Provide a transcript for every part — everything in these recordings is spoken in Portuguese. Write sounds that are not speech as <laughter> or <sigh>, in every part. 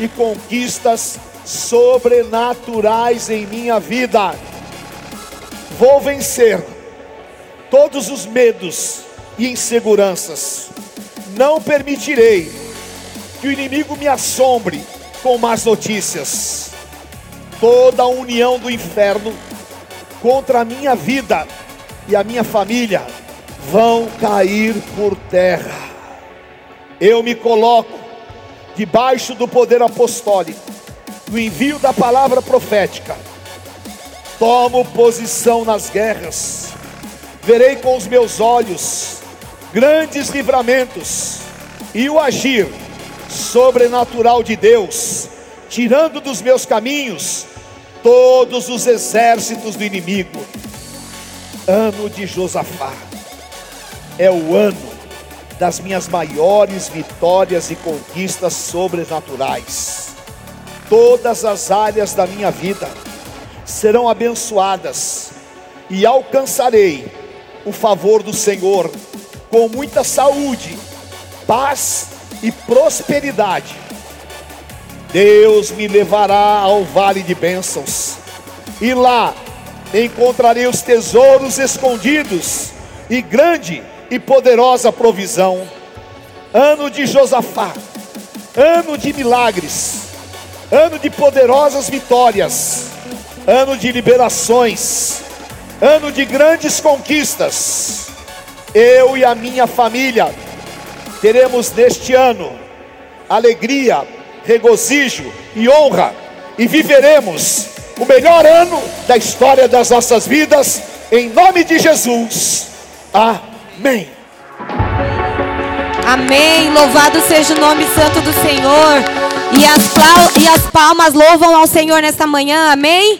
e conquistas sobrenaturais em minha vida. Vou vencer todos os medos e inseguranças. Não permitirei que o inimigo me assombre com más notícias. Toda a união do inferno contra a minha vida e a minha família vão cair por terra. Eu me coloco debaixo do poder apostólico, do envio da palavra profética. Tomo posição nas guerras, verei com os meus olhos grandes livramentos e o agir sobrenatural de Deus, tirando dos meus caminhos todos os exércitos do inimigo. Ano de Josafá é o ano das minhas maiores vitórias e conquistas sobrenaturais. Todas as áreas da minha vida serão abençoadas e alcançarei o favor do Senhor com muita saúde, paz e prosperidade. Deus me levará ao vale de bênçãos, e lá encontrarei os tesouros escondidos e grande e poderosa provisão. Ano de Josafá, ano de milagres, ano de poderosas vitórias, ano de liberações, ano de grandes conquistas. Eu e a minha família teremos neste ano alegria, regozijo e honra, e viveremos o melhor ano da história das nossas vidas, em nome de Jesus. Amém. Amém. Louvado seja o nome santo do Senhor. E as, e as palmas louvam ao Senhor nesta manhã. Amém.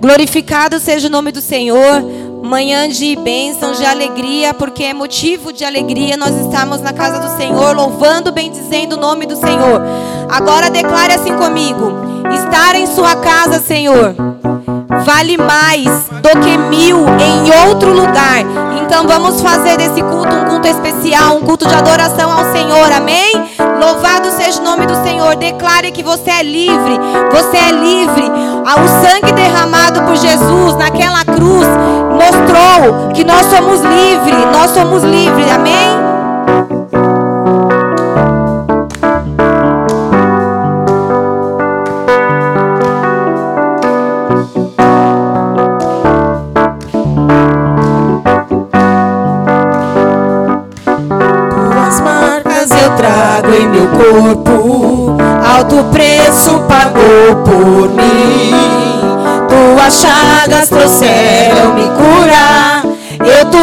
Glorificado seja o nome do Senhor. Manhã de bênção, de alegria, porque é motivo de alegria nós estamos na casa do Senhor, louvando, bendizendo o nome do Senhor. Agora declare assim comigo: estar em sua casa, Senhor, vale mais do que mil em outro lugar. Então vamos fazer desse culto um culto especial, um culto de adoração ao Senhor. Amém? Louvado seja o nome do Senhor. Declare que você é livre. Você é livre. Ah, o sangue derramado por Jesus naquela cruz mostrou que nós somos livres. Nós somos livres. Amém?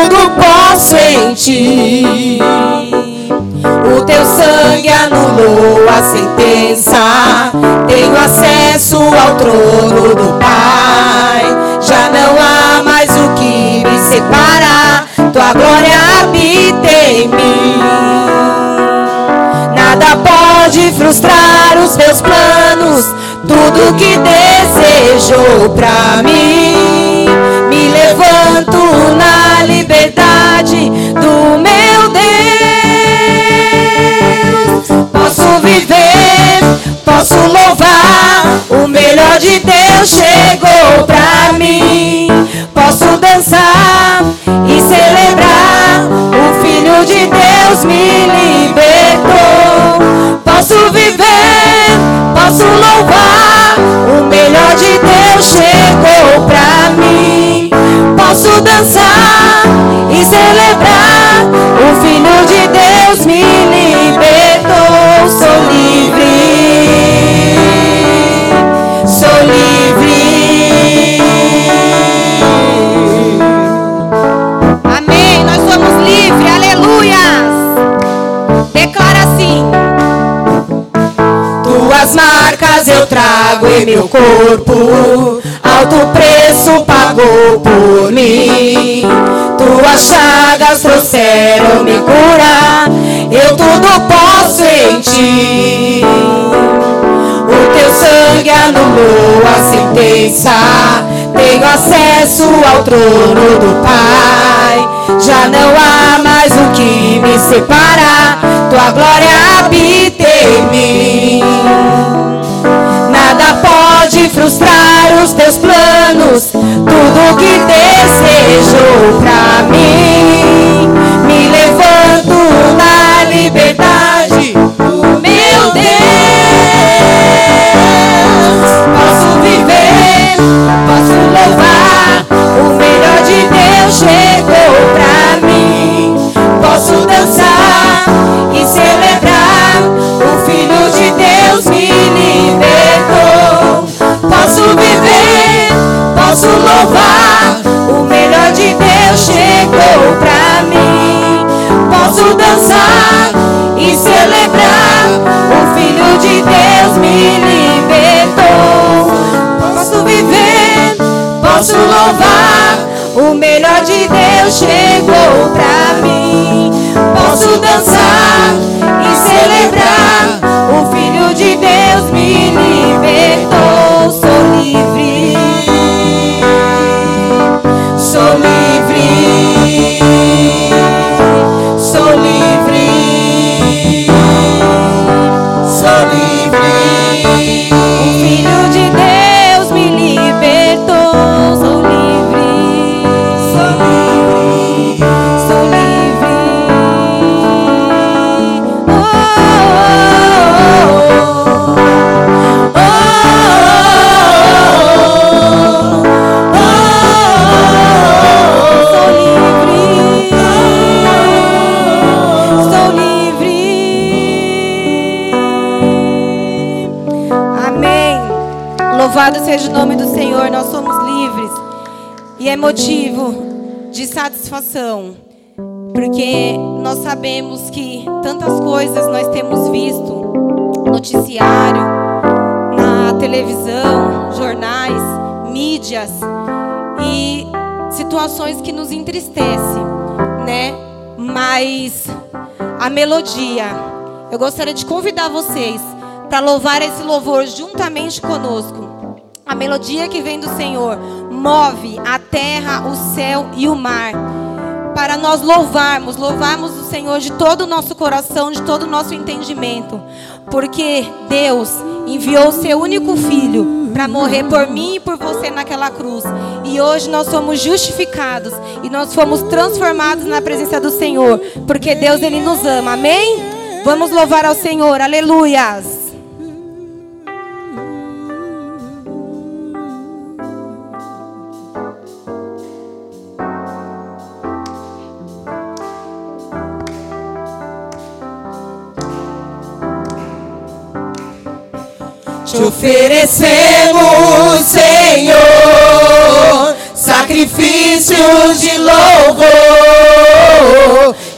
Tudo posso em ti. O teu sangue anulou a sentença, tenho acesso ao trono do Pai. Já não há mais o que me separar, tua glória habita em mim nada pode frustrar os meus planos. Tudo que desejou pra mim, liberdade do meu Deus. Posso viver, posso louvar. O melhor de Deus chegou pra mim. Posso dançar e celebrar. O Filho de Deus me libertou. Posso viver, posso louvar. O melhor de Deus Posso dançar e celebrar. O Filho de Deus me libertou. Sou livre. Sou livre. Amém. Nós somos livres. Aleluia. Declara assim tuas marcas eu trago em meu corpo. Alto preço pagou por mim. Tuas chagas trouxeram me curar. Eu tudo posso em ti. O teu sangue anulou a sentença. Tenho acesso ao trono do Pai. Já não há mais o que me separar. Tua glória habita em mim. E frustrar os teus planos. Tudo que desejou pra mim, me levanto na liberdade. Porque nós sabemos que tantas coisas nós temos visto noticiário, na televisão, jornais, mídias e situações que nos entristecem, né? Mas a melodia, eu gostaria de convidar vocês para louvar esse louvor juntamente conosco. A melodia que vem do Senhor move a terra, o céu e o mar. Para nós louvarmos, louvarmos o Senhor de todo o nosso coração, de todo o nosso entendimento. Porque Deus enviou o seu único filho para morrer por mim e por você naquela cruz. E hoje nós somos justificados e nós fomos transformados na presença do Senhor, porque Deus ele nos ama. Amém? Vamos louvar ao Senhor. Aleluias. Te oferecemos, Senhor, sacrifícios de louvor,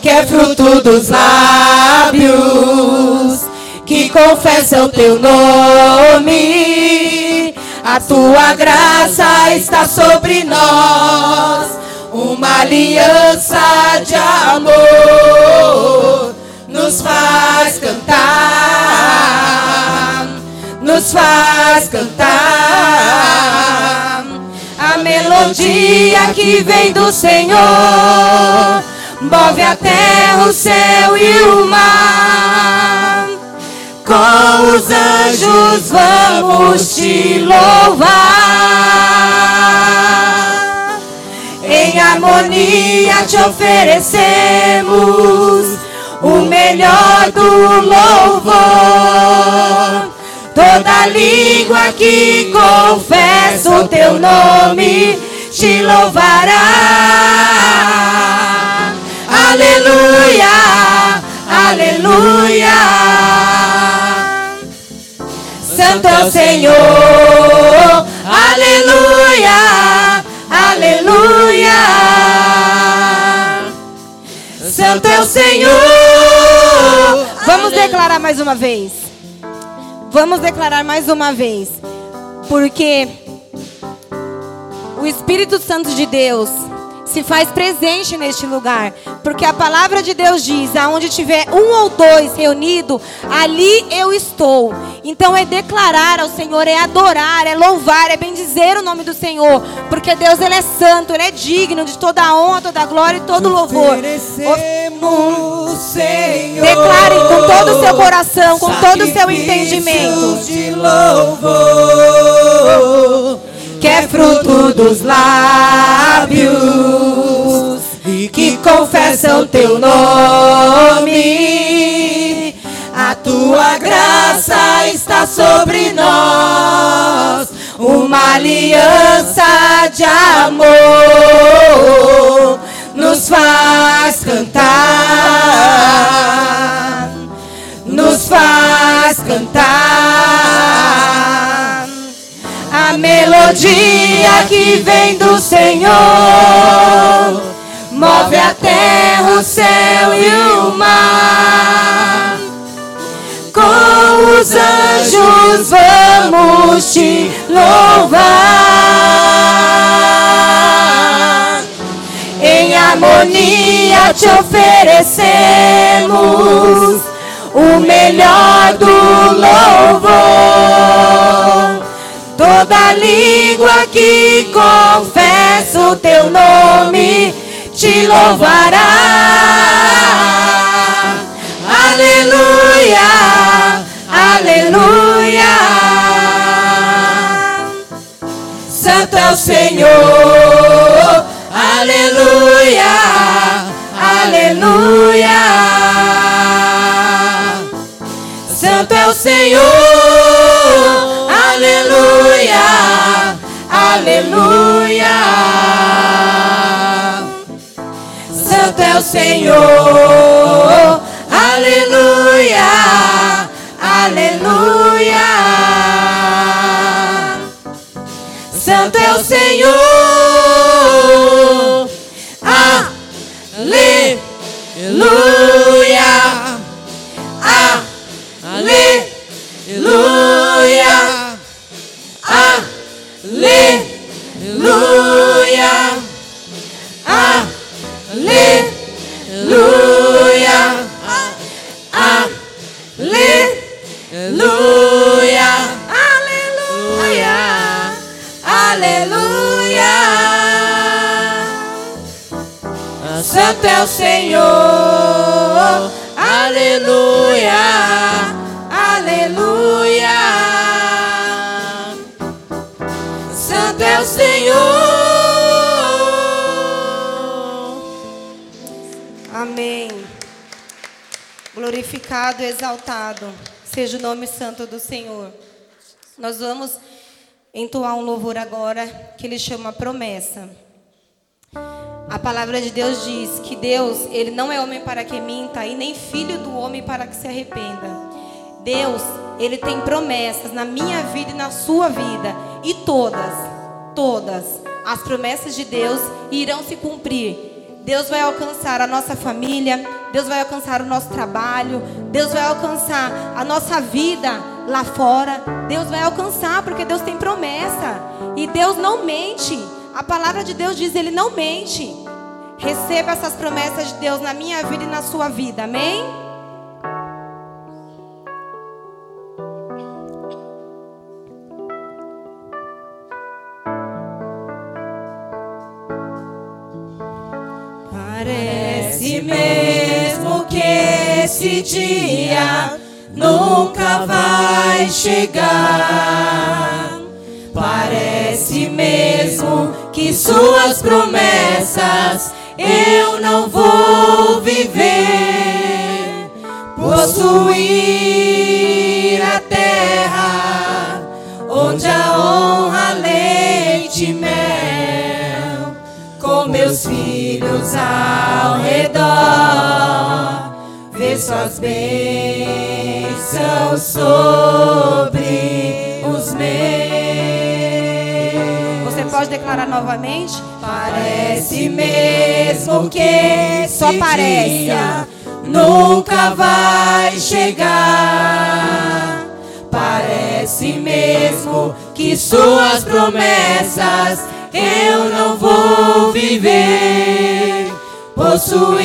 que é fruto dos lábios que confessam teu nome. A tua graça está sobre nós, uma aliança de amor nos faz cantar nos faz cantar a melodia que vem do Senhor, move a terra, o céu e o mar. Com os anjos vamos te louvar. Em harmonia te oferecemos o melhor do louvor. Toda língua que confessa o teu nome te louvará. Aleluia, aleluia. Santo é o Senhor, aleluia, aleluia. Santo é o Senhor. Vamos declarar mais uma vez. Vamos declarar mais uma vez. Porque o Espírito Santo de Deus se faz presente neste lugar. Porque a palavra de Deus diz: aonde tiver um ou dois reunido, ali eu estou. Então é declarar ao Senhor, é adorar, é louvar, é bendizer o nome do Senhor. Porque Deus ele é santo, ele é digno de toda a honra, toda a glória e todo o louvor. Oferecemos, Senhor, Declare com todo o seu coração, com todo o seu entendimento. De louvor, fruto dos lábios e que confessam teu nome. A tua graça está sobre nós, uma aliança de amor nos faz cantar, nos faz cantar. Melodia que vem do Senhor move a terra, o céu e o mar. Com os anjos vamos te louvar. Em harmonia te oferecemos o melhor do louvor. Toda língua que confessa o teu nome te louvará. Aleluia, aleluia. Santo é o Senhor, aleluia, aleluia. Santo é o Senhor, aleluia, aleluia. Santo é o Senhor, aleluia, aleluia. Santo é o Senhor, Santo é o Senhor, aleluia, aleluia. Santo é o Senhor. Amém. Glorificado, exaltado seja o nome santo do Senhor. Nós vamos entoar um louvor agora que ele chama promessa. A palavra de Deus diz que Deus, ele não é homem para que minta e nem filho do homem para que se arrependa. Deus, ele tem promessas na minha vida e na sua vida, e todas, todas as promessas de Deus irão se cumprir. Deus vai alcançar a nossa família, Deus vai alcançar o nosso trabalho, Deus vai alcançar a nossa vida lá fora. Deus vai alcançar porque Deus tem promessa e Deus não mente. A palavra de Deus diz, ele não mente. Receba essas promessas de Deus na minha vida e na sua vida. Amém? Parece mesmo que esse dia nunca vai chegar. Parece mesmo que suas promessas eu não vou viver. Possuir a terra onde a honra, leite mel com meus filhos ao redor, ver suas bênçãos sobre os meus. Declarar novamente? Parece mesmo que Só parece. nunca vai chegar. Parece mesmo que suas promessas eu não vou viver. Possuir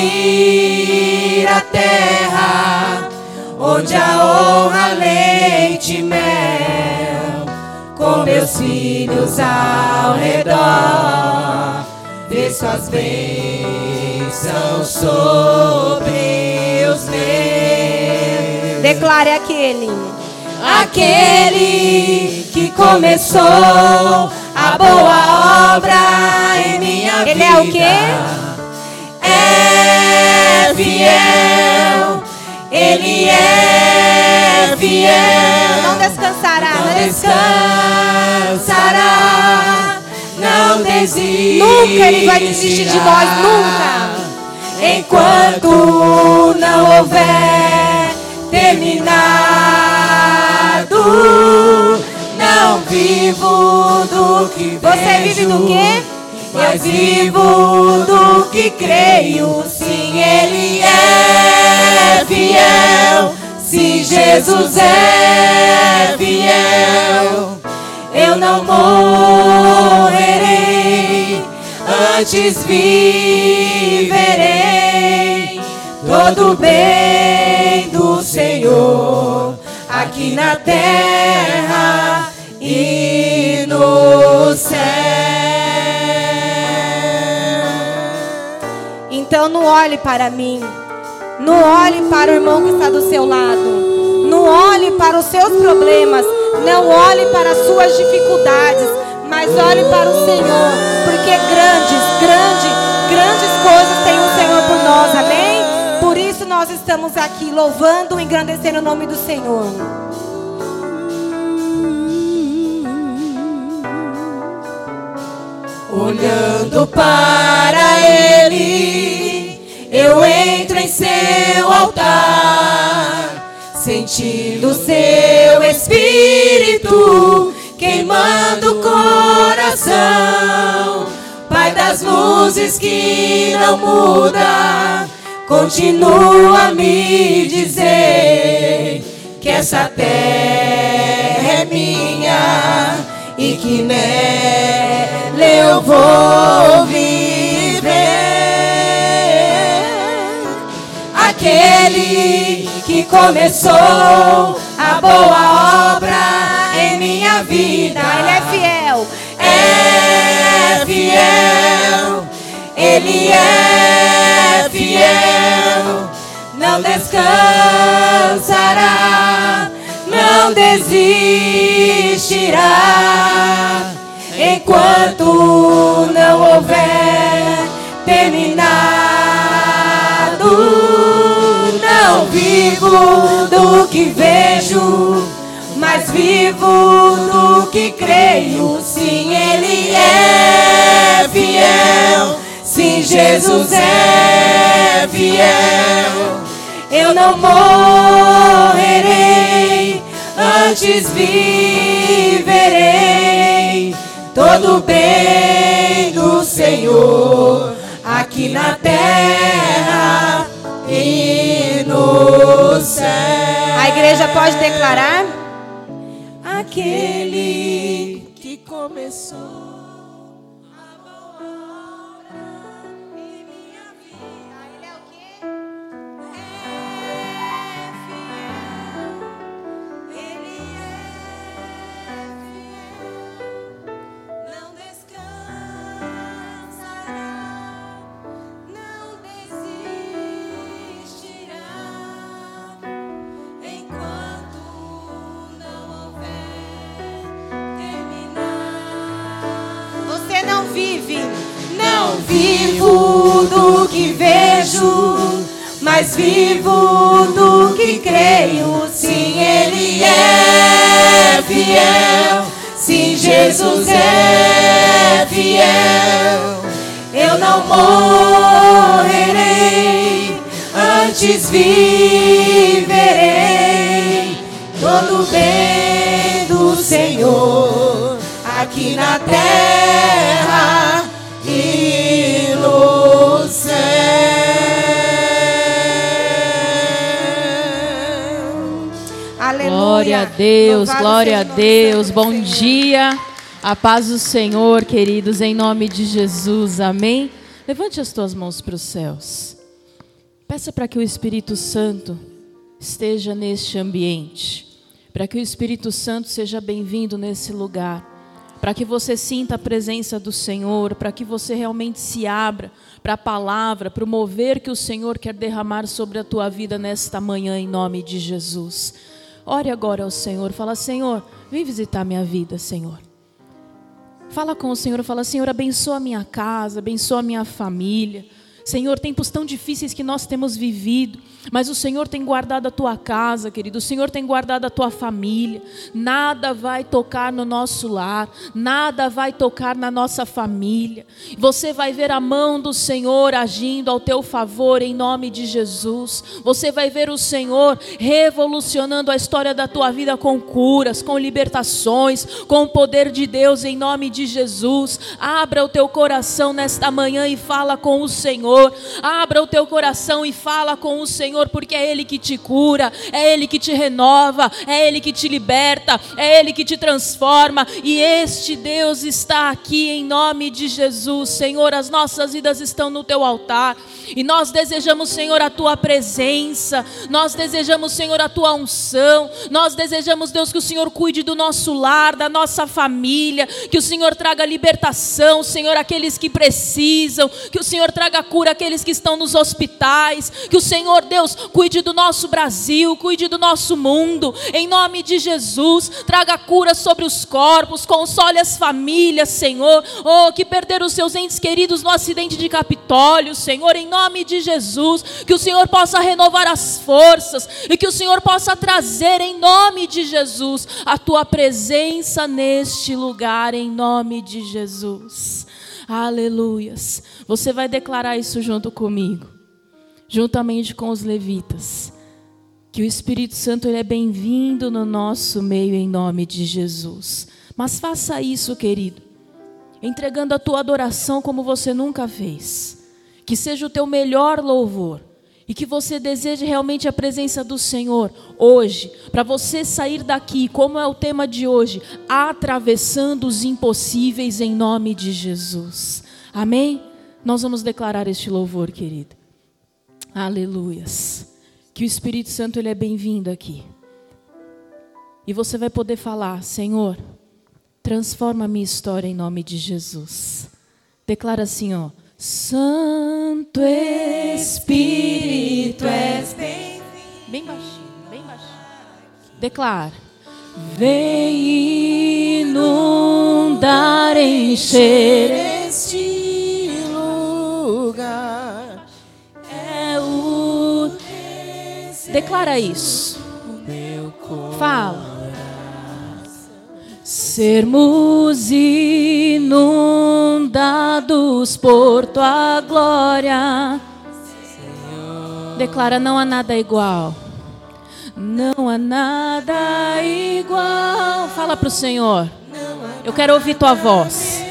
a terra onde a honra, leite mel com meus filhos ao redor, ver suas bênçãos sobre os meus. Declare aquele. Aquele que começou a boa obra em minha Ele vida. é o quê? É fiel, Ele é fiel. Não descansará, Não né? descansará, não desistirá. Nunca Ele vai desistir de nós, nunca. Enquanto não houver terminado, não vivo do que Você vive do vejo, quê? Mas vivo do que creio, sim, Ele é fiel. Se Jesus é fiel, eu não morrerei, antes viverei todo bem do Senhor aqui na terra Então não olhe para mim. Não olhe para o irmão que está do seu lado. Não olhe para os seus problemas. Não olhe para as suas dificuldades. Mas olhe para o Senhor. Porque grandes, grandes, grandes coisas tem o Senhor por nós. Amém? Por isso nós estamos aqui louvando e engrandecendo o nome do Senhor. Olhando para Ele, eu entro em seu altar, sentindo seu Espírito queimando o coração. Pai das luzes que não muda, continua a me dizer que essa terra é minha e que nela eu vou viver. Aquele que começou a boa obra em minha vida, Ele é fiel. é fiel, Ele é fiel, não descansará, não desistirá, enquanto não houver terminado. Não vivo do que vejo, mas vivo do que creio. Sim, Ele é fiel. Sim, Jesus é fiel. Eu não morrerei, antes viverei todo o bem do Senhor aqui na terra e no céu. A igreja pode declarar? aquele vivo do que creio. Sim, Ele é fiel. Sim, Jesus é fiel. Eu não morrerei, antes viverei todo bem do Senhor aqui na terra Glória a Deus, Louvado glória a Deus. Bom Senhor. dia. A paz do Senhor, queridos, em nome de Jesus. Amém. Levante as tuas mãos para os céus. Peça para que o Espírito Santo esteja neste ambiente. Para que o Espírito Santo seja bem-vindo nesse lugar. Para que você sinta a presença do Senhor, para que você realmente se abra para a palavra, para o mover que o Senhor quer derramar sobre a tua vida nesta manhã, em nome de Jesus. Ore agora ao Senhor, fala: Senhor, vem visitar minha vida, Senhor. Fala com o Senhor, fala: Senhor, abençoa a minha casa, abençoa a minha família. Senhor, tempos tão difíceis que nós temos vivido, mas o Senhor tem guardado a tua casa, querido, o Senhor tem guardado a tua família. Nada vai tocar no nosso lar, nada vai tocar na nossa família. Você vai ver a mão do Senhor agindo ao teu favor em nome de Jesus. Você vai ver o Senhor revolucionando a história da tua vida com curas, com libertações, com o poder de Deus em nome de Jesus. Abra o teu coração nesta manhã e fala com o Senhor. Senhor. Abra o teu coração e fala com o Senhor, porque é Ele que te cura, é Ele que te renova, é Ele que te liberta, é Ele que te transforma. E este Deus está aqui em nome de Jesus. Senhor, as nossas vidas estão no teu altar. E nós desejamos, Senhor, a tua presença. Nós desejamos, Senhor, a tua unção. Nós desejamos, Deus, que o Senhor cuide do nosso lar, da nossa família, que o Senhor traga libertação, Senhor, aqueles que precisam, que o Senhor traga cura àqueles que estão nos hospitais, que o Senhor Deus cuide do nosso Brasil, cuide do nosso mundo. Em nome de Jesus, traga cura sobre os corpos, console as famílias, Senhor. Oh, que perderam os seus entes queridos no acidente de Capitólio, Senhor, em nome de Jesus, que o Senhor possa renovar as forças e que o Senhor possa trazer em nome de Jesus a tua presença neste lugar em nome de Jesus. Aleluias. Você vai declarar isso junto comigo, juntamente com os levitas. Que o Espírito Santo ele é bem-vindo no nosso meio em nome de Jesus. Mas faça isso, querido, entregando a tua adoração como você nunca fez que seja o teu melhor louvor e que você deseje realmente a presença do Senhor hoje, para você sair daqui, como é o tema de hoje, atravessando os impossíveis em nome de Jesus. Amém? Nós vamos declarar este louvor, querido. Aleluias. Que o Espírito Santo ele é bem-vindo aqui. E você vai poder falar, Senhor, transforma a minha história em nome de Jesus. Declara assim, ó. Santo Espírito és bem Bem baixinho, bem baixinho. Declara. Vem inundar, encher este lugar. É o. Declara isso. Fala sermos inundados por tua glória. Declara: não há nada igual. Não há nada igual. Fala para o Senhor. Eu quero ouvir tua voz.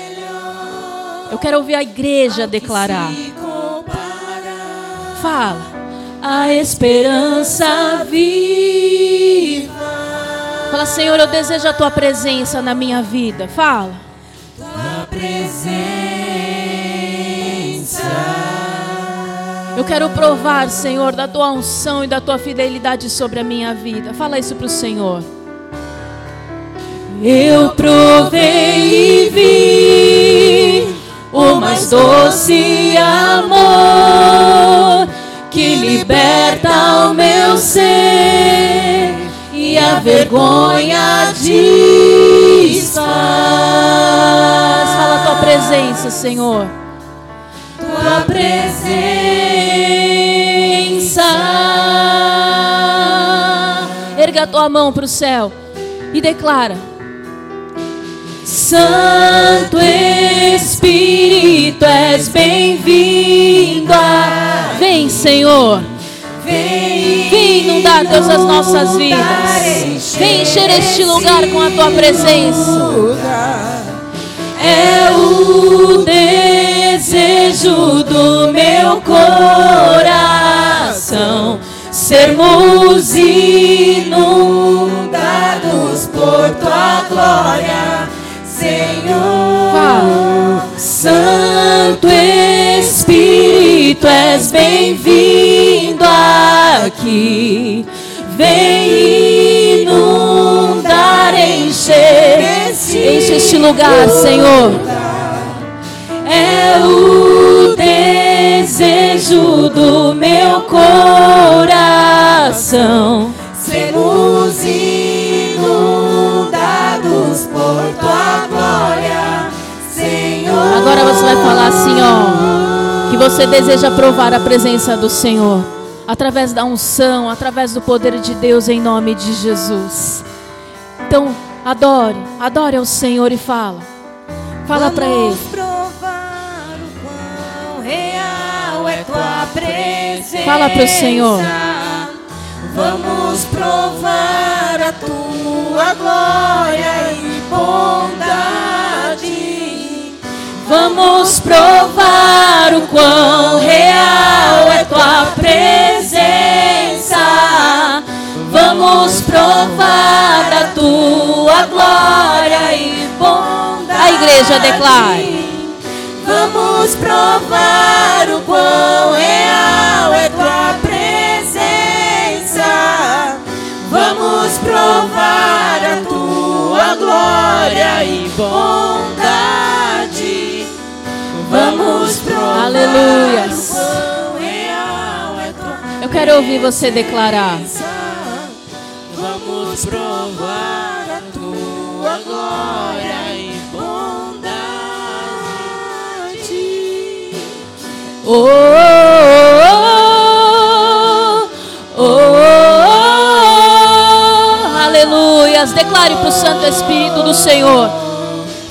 Eu quero ouvir a igreja declarar. Fala. A esperança viva Fala, Senhor, eu desejo a tua presença na minha vida. Fala. Tua presença. Eu quero provar, Senhor, da tua unção e da tua fidelidade sobre a minha vida. Fala isso para o Senhor. Eu provei e vi o mais doce amor que liberta o meu ser a vergonha desfaz. Fala a tua presença, Senhor. Tua presença. Erga a tua mão para o céu e declara. Santo Espírito, és bem-vindo. Vem, Senhor. Deus, as nossas vidas. Vem encher este lugar com a tua presença. É o desejo do meu coração sermos inundados por tua glória, Senhor. Fala. Santo Espírito, és bem-vindo aqui. Vem inundar, encher, enche este lugar, Senhor. É o desejo do meu coração sermos inundados por tua glória, Senhor. Agora você vai falar assim, ó, que você deseja provar a presença do Senhor através da unção, através do poder de Deus em nome de Jesus. Então, adore, adore ao Senhor e fala. Fala para ele. provar o quão real é tua presença. Fala para o Senhor. Vamos provar a tua glória e bondade. Vamos provar o quão real é tua presença. Vamos provar a tua glória e bondade. A igreja declare. Vamos provar o quão real é tua presença. Vamos provar a tua glória e bondade. Tua Eu quero ouvir você declarar. Vamos provar a tua glória e bondade. Oh, oh, oh, oh, oh. Aleluias. Declare para o Santo Espírito do Senhor.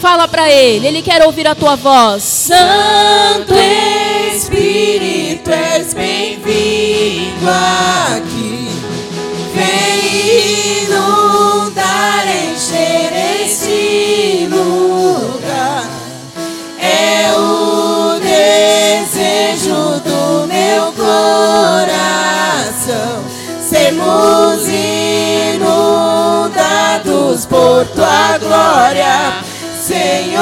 Fala para Ele. Ele quer ouvir a tua voz. Santo Espírito, és bem-vindo aqui. Vem inundar, encher esse lugar. É o desejo do meu coração. Sermos inundados por tua glória, Senhor.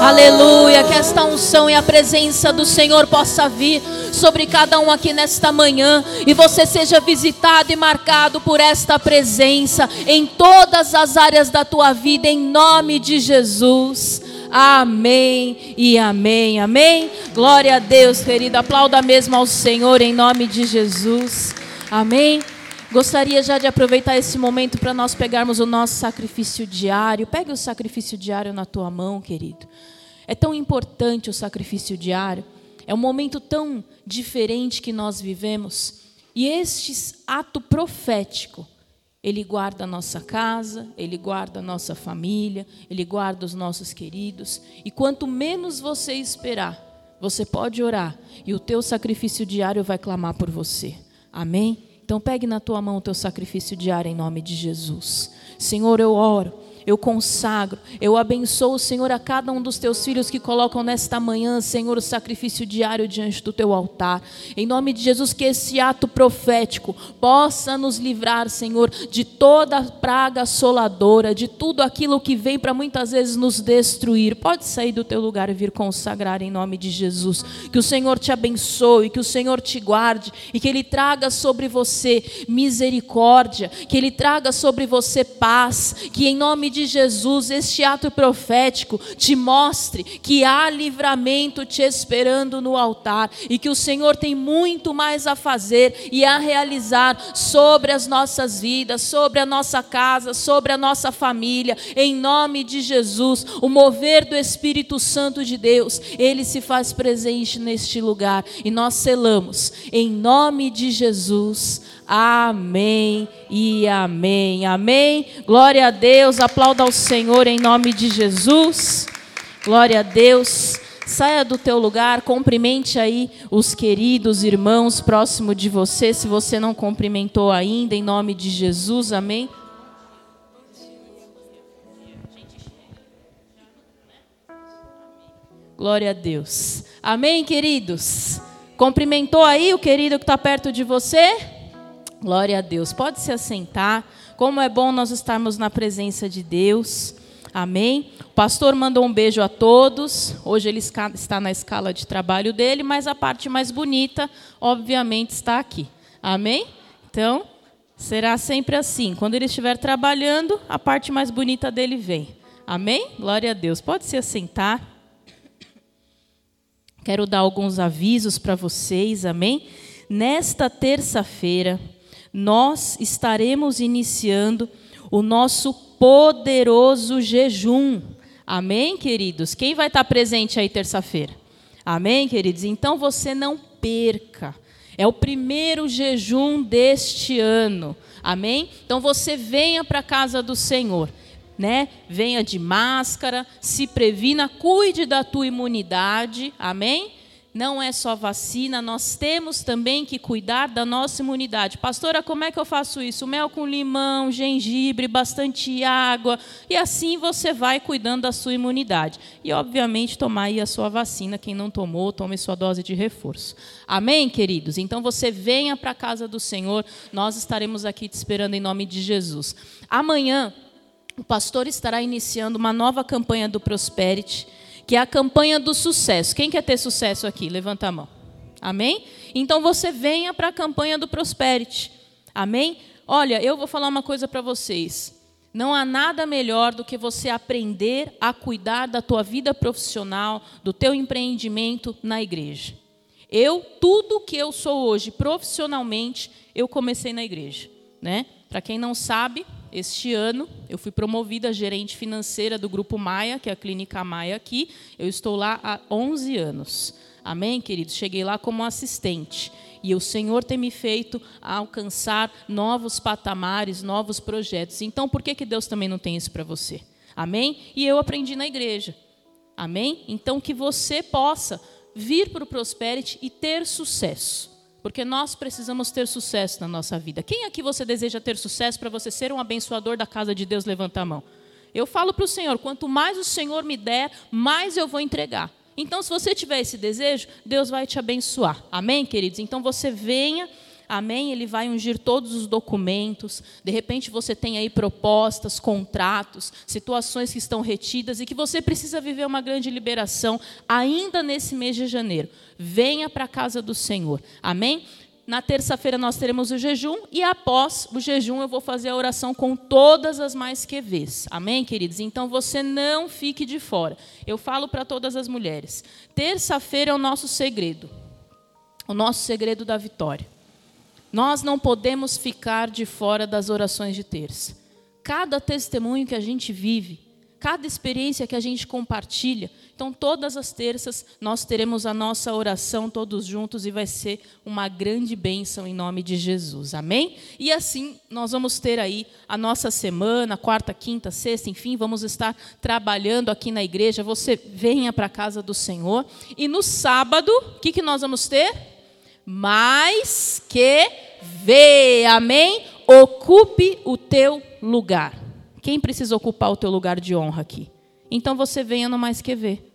Aleluia, que esta unção e a presença do Senhor possa vir sobre cada um aqui nesta manhã e você seja visitado e marcado por esta presença em todas as áreas da tua vida, em nome de Jesus. Amém e amém, amém. Glória a Deus, querido. Aplauda mesmo ao Senhor em nome de Jesus. Amém. Gostaria já de aproveitar esse momento para nós pegarmos o nosso sacrifício diário. Pegue o sacrifício diário na tua mão, querido. É tão importante o sacrifício diário. É um momento tão diferente que nós vivemos. E este ato profético, ele guarda a nossa casa, ele guarda a nossa família, ele guarda os nossos queridos. E quanto menos você esperar, você pode orar e o teu sacrifício diário vai clamar por você. Amém? Então pegue na tua mão o teu sacrifício diário em nome de Jesus. Senhor, eu oro eu consagro, eu abençoo, Senhor, a cada um dos teus filhos que colocam nesta manhã, Senhor, o sacrifício diário diante do teu altar. Em nome de Jesus, que esse ato profético possa nos livrar, Senhor, de toda praga assoladora, de tudo aquilo que vem para muitas vezes nos destruir. Pode sair do teu lugar e vir consagrar em nome de Jesus. Que o Senhor te abençoe, que o Senhor te guarde e que Ele traga sobre você misericórdia, que Ele traga sobre você paz, que em nome de Jesus este ato profético te mostre que há livramento te esperando no altar e que o Senhor tem muito mais a fazer e a realizar sobre as nossas vidas, sobre a nossa casa, sobre a nossa família, em nome de Jesus. O mover do Espírito Santo de Deus, ele se faz presente neste lugar e nós selamos em nome de Jesus. Amém e amém. Amém. Glória a Deus. Aplauda ao Senhor em nome de Jesus. Glória a Deus. Saia do teu lugar, cumprimente aí os queridos irmãos próximo de você, se você não cumprimentou ainda, em nome de Jesus. Amém. Glória a Deus. Amém, queridos. Cumprimentou aí o querido que está perto de você? Glória a Deus. Pode se assentar. Como é bom nós estarmos na presença de Deus. Amém. O pastor mandou um beijo a todos. Hoje ele está na escala de trabalho dele, mas a parte mais bonita, obviamente, está aqui. Amém? Então, será sempre assim. Quando ele estiver trabalhando, a parte mais bonita dele vem. Amém? Glória a Deus. Pode se assentar. Quero dar alguns avisos para vocês, amém? Nesta terça-feira, nós estaremos iniciando o nosso poderoso jejum. Amém, queridos? Quem vai estar presente aí terça-feira? Amém, queridos? Então você não perca. É o primeiro jejum deste ano. Amém? Então você venha para a casa do Senhor. Né? Venha de máscara, se previna, cuide da tua imunidade. Amém? Não é só vacina, nós temos também que cuidar da nossa imunidade. Pastora, como é que eu faço isso? Mel com limão, gengibre, bastante água, e assim você vai cuidando da sua imunidade. E, obviamente, tomar aí a sua vacina. Quem não tomou, tome sua dose de reforço. Amém, queridos? Então você venha para a casa do Senhor, nós estaremos aqui te esperando em nome de Jesus. Amanhã, o pastor estará iniciando uma nova campanha do Prosperity que é a campanha do sucesso. Quem quer ter sucesso aqui? Levanta a mão. Amém? Então você venha para a campanha do Prosperity. Amém? Olha, eu vou falar uma coisa para vocês. Não há nada melhor do que você aprender a cuidar da tua vida profissional, do teu empreendimento na igreja. Eu, tudo que eu sou hoje profissionalmente, eu comecei na igreja. Né? Para quem não sabe, este ano, eu fui promovida gerente financeira do Grupo Maia, que é a Clínica Maia aqui. Eu estou lá há 11 anos. Amém, queridos? Cheguei lá como assistente. E o Senhor tem me feito alcançar novos patamares, novos projetos. Então, por que, que Deus também não tem isso para você? Amém? E eu aprendi na igreja. Amém? Então, que você possa vir para o Prosperity e ter sucesso. Porque nós precisamos ter sucesso na nossa vida. Quem aqui você deseja ter sucesso para você ser um abençoador da casa de Deus? Levanta a mão. Eu falo para o Senhor: quanto mais o Senhor me der, mais eu vou entregar. Então, se você tiver esse desejo, Deus vai te abençoar. Amém, queridos? Então, você venha Amém? Ele vai ungir todos os documentos. De repente você tem aí propostas, contratos, situações que estão retidas e que você precisa viver uma grande liberação ainda nesse mês de janeiro. Venha para a casa do Senhor. Amém? Na terça-feira nós teremos o jejum e após o jejum eu vou fazer a oração com todas as mais que vês. Amém, queridos? Então você não fique de fora. Eu falo para todas as mulheres. Terça-feira é o nosso segredo. O nosso segredo da vitória. Nós não podemos ficar de fora das orações de terça. Cada testemunho que a gente vive, cada experiência que a gente compartilha, então todas as terças nós teremos a nossa oração todos juntos e vai ser uma grande bênção em nome de Jesus. Amém? E assim nós vamos ter aí a nossa semana, quarta, quinta, sexta, enfim, vamos estar trabalhando aqui na igreja. Você venha para a casa do Senhor. E no sábado, o que, que nós vamos ter? Mais que vê, amém? Ocupe o teu lugar. Quem precisa ocupar o teu lugar de honra aqui? Então você venha no mais que ver.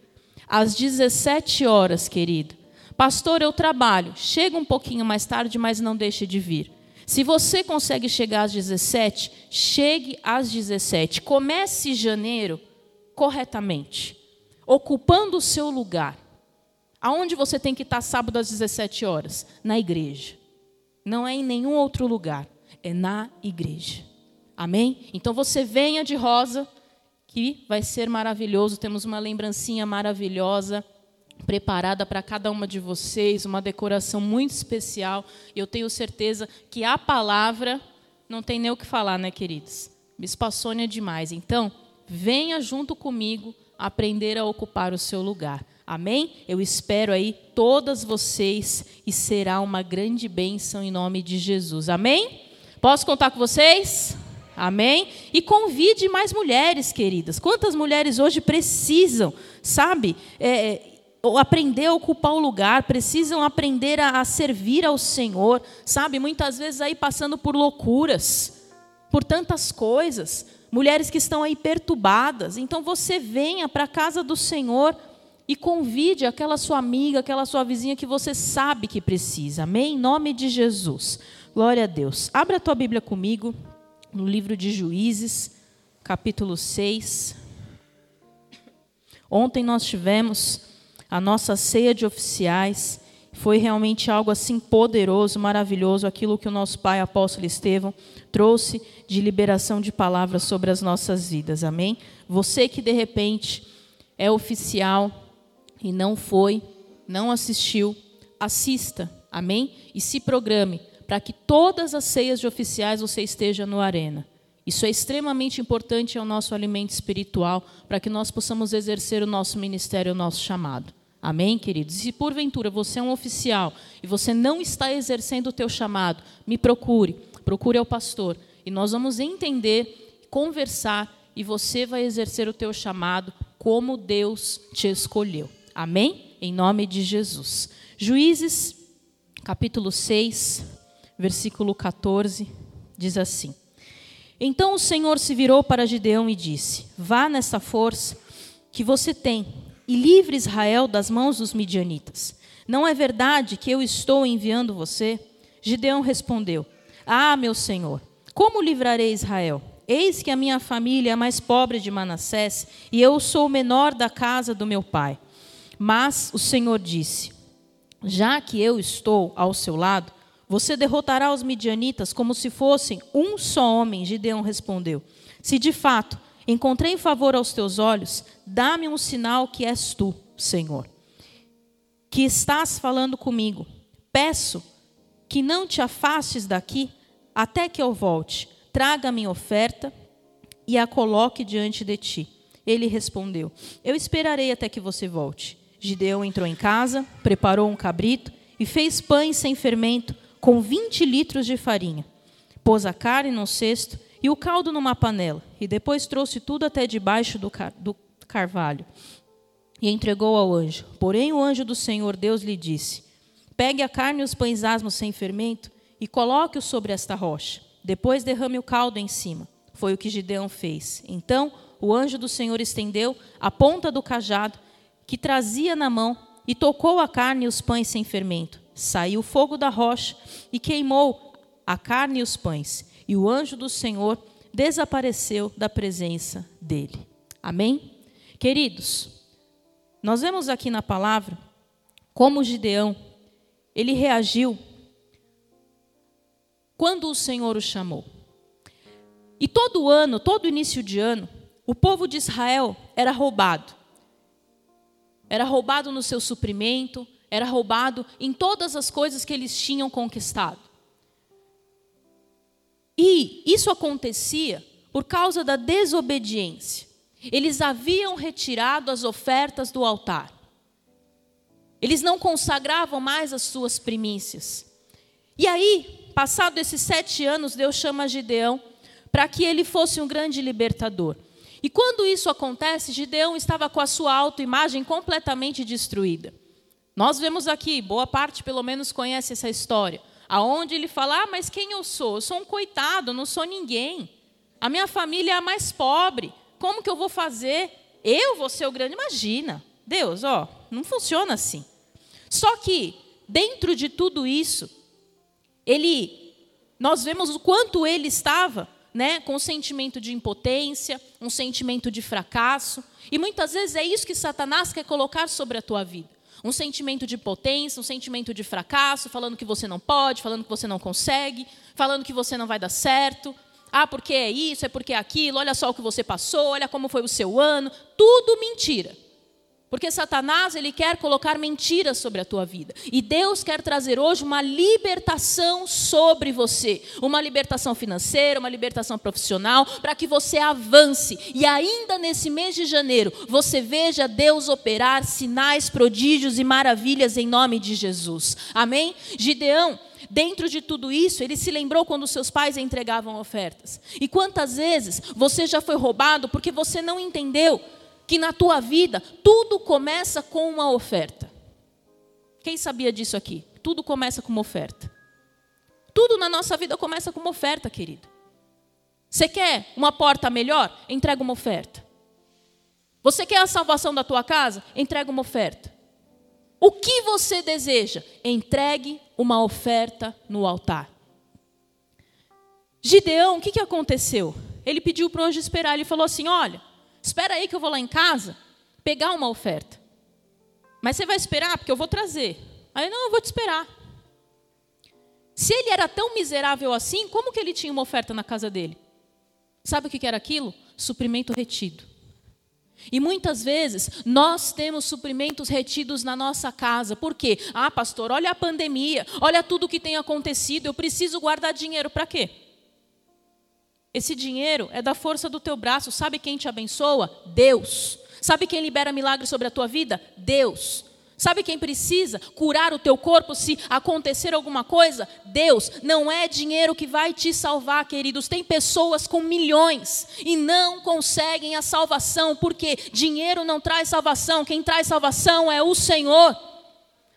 Às 17 horas, querido. Pastor, eu trabalho. Chega um pouquinho mais tarde, mas não deixe de vir. Se você consegue chegar às 17, chegue às 17. Comece janeiro corretamente, ocupando o seu lugar. Aonde você tem que estar sábado às 17 horas? Na igreja. Não é em nenhum outro lugar, é na igreja. Amém? Então você venha de rosa, que vai ser maravilhoso. Temos uma lembrancinha maravilhosa preparada para cada uma de vocês, uma decoração muito especial. Eu tenho certeza que a palavra não tem nem o que falar, né, queridos? Me espaçônia demais. Então, venha junto comigo aprender a ocupar o seu lugar. Amém? Eu espero aí todas vocês e será uma grande bênção em nome de Jesus. Amém? Posso contar com vocês? Amém? E convide mais mulheres, queridas. Quantas mulheres hoje precisam, sabe, é, é aprender a ocupar o lugar, precisam aprender a, a servir ao Senhor, sabe? Muitas vezes aí passando por loucuras, por tantas coisas. Mulheres que estão aí perturbadas. Então você venha para a casa do Senhor e convide aquela sua amiga, aquela sua vizinha que você sabe que precisa. Amém? Em nome de Jesus. Glória a Deus. Abra a tua Bíblia comigo no livro de Juízes, capítulo 6. Ontem nós tivemos a nossa ceia de oficiais. Foi realmente algo assim poderoso, maravilhoso, aquilo que o nosso pai apóstolo Estevão trouxe de liberação de palavras sobre as nossas vidas. Amém? Você que de repente é oficial, e não foi, não assistiu, assista, amém? E se programe para que todas as ceias de oficiais você esteja no Arena. Isso é extremamente importante ao nosso alimento espiritual, para que nós possamos exercer o nosso ministério, o nosso chamado. Amém, queridos? E se porventura você é um oficial e você não está exercendo o teu chamado, me procure, procure ao pastor, e nós vamos entender, conversar, e você vai exercer o teu chamado como Deus te escolheu. Amém? Em nome de Jesus. Juízes, capítulo 6, versículo 14, diz assim: Então o Senhor se virou para Gideão e disse: Vá nessa força que você tem e livre Israel das mãos dos midianitas. Não é verdade que eu estou enviando você? Gideão respondeu: Ah, meu senhor, como livrarei Israel? Eis que a minha família é mais pobre de Manassés e eu sou o menor da casa do meu pai. Mas o Senhor disse: Já que eu estou ao seu lado, você derrotará os midianitas como se fossem um só homem. Gideão respondeu: Se de fato encontrei favor aos teus olhos, dá-me um sinal que és tu, Senhor, que estás falando comigo. Peço que não te afastes daqui até que eu volte. Traga a minha oferta e a coloque diante de ti. Ele respondeu: Eu esperarei até que você volte. Gideão entrou em casa, preparou um cabrito e fez pães sem fermento com 20 litros de farinha. Pôs a carne num cesto e o caldo numa panela, e depois trouxe tudo até debaixo do, car do carvalho e entregou ao anjo. Porém, o anjo do Senhor Deus lhe disse: Pegue a carne e os pães asmos sem fermento e coloque-os sobre esta rocha. Depois derrame o caldo em cima. Foi o que Gideão fez. Então, o anjo do Senhor estendeu a ponta do cajado que trazia na mão e tocou a carne e os pães sem fermento. Saiu fogo da rocha e queimou a carne e os pães e o anjo do Senhor desapareceu da presença dele. Amém? Queridos, nós vemos aqui na palavra como Gideão, ele reagiu quando o Senhor o chamou. E todo ano, todo início de ano, o povo de Israel era roubado. Era roubado no seu suprimento, era roubado em todas as coisas que eles tinham conquistado. E isso acontecia por causa da desobediência. Eles haviam retirado as ofertas do altar. Eles não consagravam mais as suas primícias. E aí, passado esses sete anos, Deus chama Gideão para que ele fosse um grande libertador. E quando isso acontece, Gideão estava com a sua autoimagem completamente destruída. Nós vemos aqui, boa parte pelo menos conhece essa história aonde ele fala: ah, mas quem eu sou? Eu sou um coitado, não sou ninguém. A minha família é a mais pobre. Como que eu vou fazer? Eu vou ser o grande? Imagina. Deus, ó, não funciona assim. Só que, dentro de tudo isso, ele, nós vemos o quanto ele estava né, com um sentimento de impotência, um sentimento de fracasso. E muitas vezes é isso que Satanás quer colocar sobre a tua vida. Um sentimento de potência, um sentimento de fracasso, falando que você não pode, falando que você não consegue, falando que você não vai dar certo. Ah, porque é isso, é porque é aquilo, olha só o que você passou, olha como foi o seu ano. Tudo mentira. Porque Satanás, ele quer colocar mentiras sobre a tua vida. E Deus quer trazer hoje uma libertação sobre você. Uma libertação financeira, uma libertação profissional, para que você avance. E ainda nesse mês de janeiro, você veja Deus operar sinais, prodígios e maravilhas em nome de Jesus. Amém? Gideão, dentro de tudo isso, ele se lembrou quando seus pais entregavam ofertas. E quantas vezes você já foi roubado porque você não entendeu que na tua vida tudo começa com uma oferta. Quem sabia disso aqui? Tudo começa com uma oferta. Tudo na nossa vida começa com uma oferta, querido. Você quer uma porta melhor? Entrega uma oferta. Você quer a salvação da tua casa? Entrega uma oferta. O que você deseja? Entregue uma oferta no altar. Gideão, o que, aconteceu? Ele pediu para o anjo esperar. Ele falou assim: Olha, Espera aí que eu vou lá em casa pegar uma oferta. Mas você vai esperar porque eu vou trazer. Aí não, eu vou te esperar. Se ele era tão miserável assim, como que ele tinha uma oferta na casa dele? Sabe o que era aquilo? Suprimento retido. E muitas vezes nós temos suprimentos retidos na nossa casa. Por quê? Ah, pastor, olha a pandemia, olha tudo o que tem acontecido, eu preciso guardar dinheiro para quê? Esse dinheiro é da força do teu braço. Sabe quem te abençoa? Deus. Sabe quem libera milagres sobre a tua vida? Deus. Sabe quem precisa curar o teu corpo se acontecer alguma coisa? Deus. Não é dinheiro que vai te salvar, queridos. Tem pessoas com milhões e não conseguem a salvação, porque dinheiro não traz salvação. Quem traz salvação é o Senhor.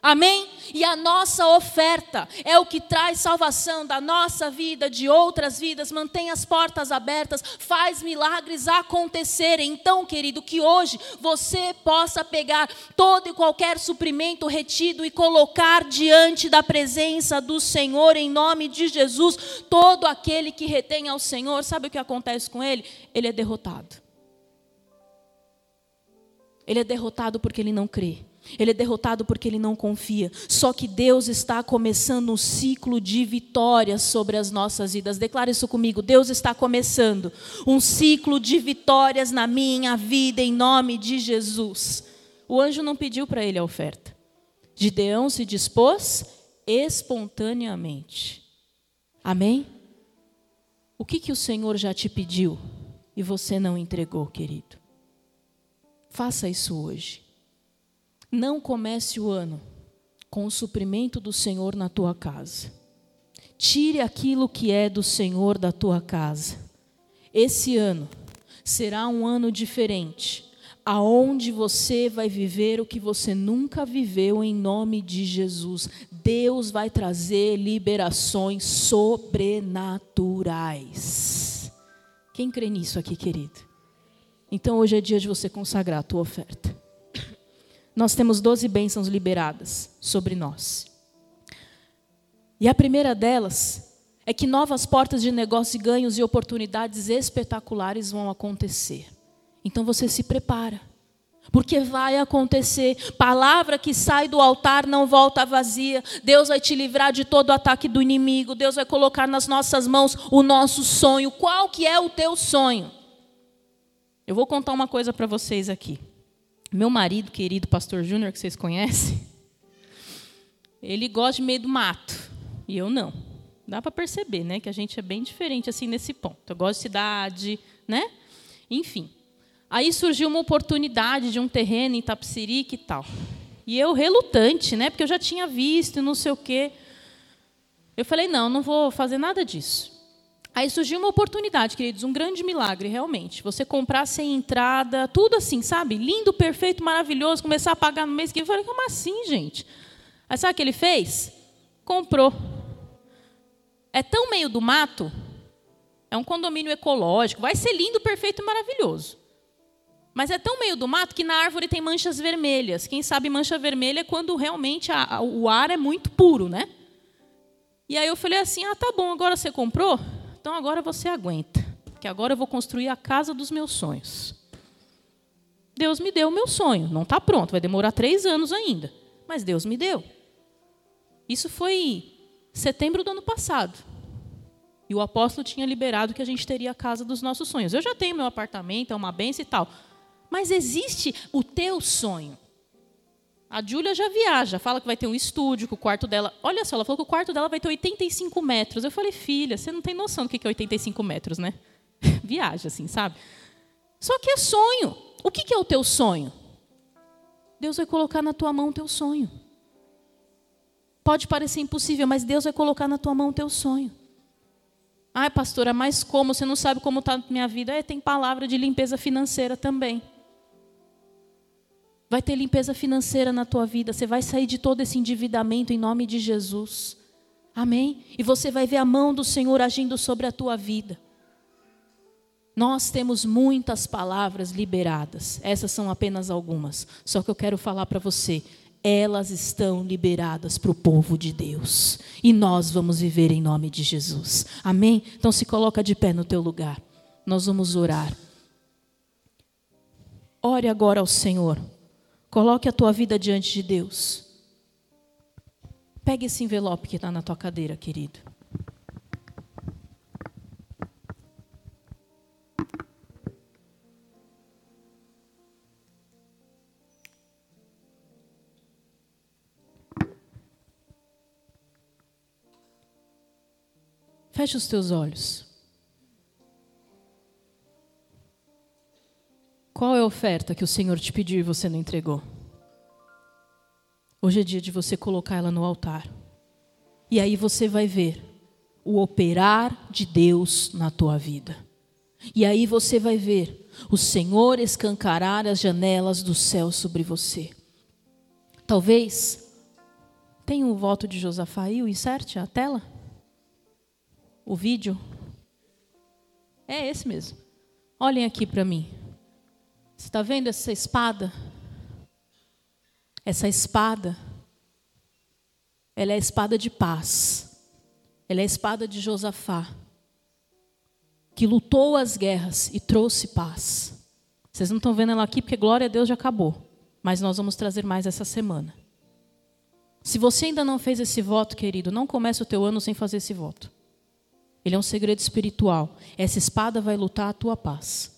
Amém? E a nossa oferta é o que traz salvação da nossa vida, de outras vidas, mantém as portas abertas, faz milagres acontecerem. Então, querido, que hoje você possa pegar todo e qualquer suprimento retido e colocar diante da presença do Senhor, em nome de Jesus. Todo aquele que retém ao Senhor, sabe o que acontece com ele? Ele é derrotado. Ele é derrotado porque ele não crê. Ele é derrotado porque ele não confia. Só que Deus está começando um ciclo de vitórias sobre as nossas vidas. Declara isso comigo. Deus está começando um ciclo de vitórias na minha vida, em nome de Jesus. O anjo não pediu para ele a oferta. Gideão se dispôs espontaneamente. Amém? O que, que o Senhor já te pediu e você não entregou, querido? Faça isso hoje. Não comece o ano com o suprimento do Senhor na tua casa. Tire aquilo que é do Senhor da tua casa. Esse ano será um ano diferente, aonde você vai viver o que você nunca viveu em nome de Jesus. Deus vai trazer liberações sobrenaturais. Quem crê nisso aqui, querido? Então hoje é dia de você consagrar a tua oferta nós temos 12 bênçãos liberadas sobre nós. E a primeira delas é que novas portas de negócio, ganhos e oportunidades espetaculares vão acontecer. Então você se prepara. Porque vai acontecer. Palavra que sai do altar não volta vazia. Deus vai te livrar de todo ataque do inimigo. Deus vai colocar nas nossas mãos o nosso sonho. Qual que é o teu sonho? Eu vou contar uma coisa para vocês aqui. Meu marido, querido pastor Júnior, que vocês conhecem, ele gosta de meio do mato. E eu não. Dá para perceber, né, que a gente é bem diferente assim nesse ponto. Eu gosto de cidade, né? Enfim. Aí surgiu uma oportunidade de um terreno em Tapsirica e tal. E eu relutante, né, porque eu já tinha visto, não sei o quê. Eu falei: "Não, não vou fazer nada disso". Aí surgiu uma oportunidade, queridos, um grande milagre, realmente. Você comprar sem entrada, tudo assim, sabe? Lindo, perfeito, maravilhoso, começar a pagar no mês que eu falei, como assim, gente? Aí sabe o que ele fez? Comprou. É tão meio do mato, é um condomínio ecológico, vai ser lindo, perfeito e maravilhoso. Mas é tão meio do mato que na árvore tem manchas vermelhas. Quem sabe mancha vermelha é quando realmente a, a, o ar é muito puro, né? E aí eu falei assim: ah, tá bom, agora você comprou? Então agora você aguenta, que agora eu vou construir a casa dos meus sonhos. Deus me deu o meu sonho, não está pronto, vai demorar três anos ainda, mas Deus me deu. Isso foi setembro do ano passado. E o apóstolo tinha liberado que a gente teria a casa dos nossos sonhos. Eu já tenho meu apartamento, é uma benção e tal. Mas existe o teu sonho. A Júlia já viaja, fala que vai ter um estúdio, que o quarto dela. Olha só, ela falou que o quarto dela vai ter 85 metros. Eu falei, filha, você não tem noção do que é 85 metros, né? <laughs> viaja, assim, sabe? Só que é sonho. O que é o teu sonho? Deus vai colocar na tua mão o teu sonho. Pode parecer impossível, mas Deus vai colocar na tua mão o teu sonho. Ai, pastora, mas como? Você não sabe como está a minha vida? É, tem palavra de limpeza financeira também. Vai ter limpeza financeira na tua vida. Você vai sair de todo esse endividamento em nome de Jesus. Amém? E você vai ver a mão do Senhor agindo sobre a tua vida. Nós temos muitas palavras liberadas. Essas são apenas algumas. Só que eu quero falar para você. Elas estão liberadas para o povo de Deus. E nós vamos viver em nome de Jesus. Amém? Então se coloca de pé no teu lugar. Nós vamos orar. Ore agora ao Senhor. Coloque a tua vida diante de Deus. Pegue esse envelope que está na tua cadeira, querido. Feche os teus olhos. Qual é a oferta que o Senhor te pediu e você não entregou? Hoje é dia de você colocar ela no altar. E aí você vai ver o operar de Deus na tua vida. E aí você vai ver o Senhor escancarar as janelas do céu sobre você. Talvez tenha o voto de Josafá aí, o insert, a tela? O vídeo? É esse mesmo. Olhem aqui para mim. Você está vendo essa espada? Essa espada, ela é a espada de paz. Ela é a espada de Josafá, que lutou as guerras e trouxe paz. Vocês não estão vendo ela aqui porque glória a Deus já acabou, mas nós vamos trazer mais essa semana. Se você ainda não fez esse voto, querido, não comece o teu ano sem fazer esse voto. Ele é um segredo espiritual. Essa espada vai lutar a tua paz.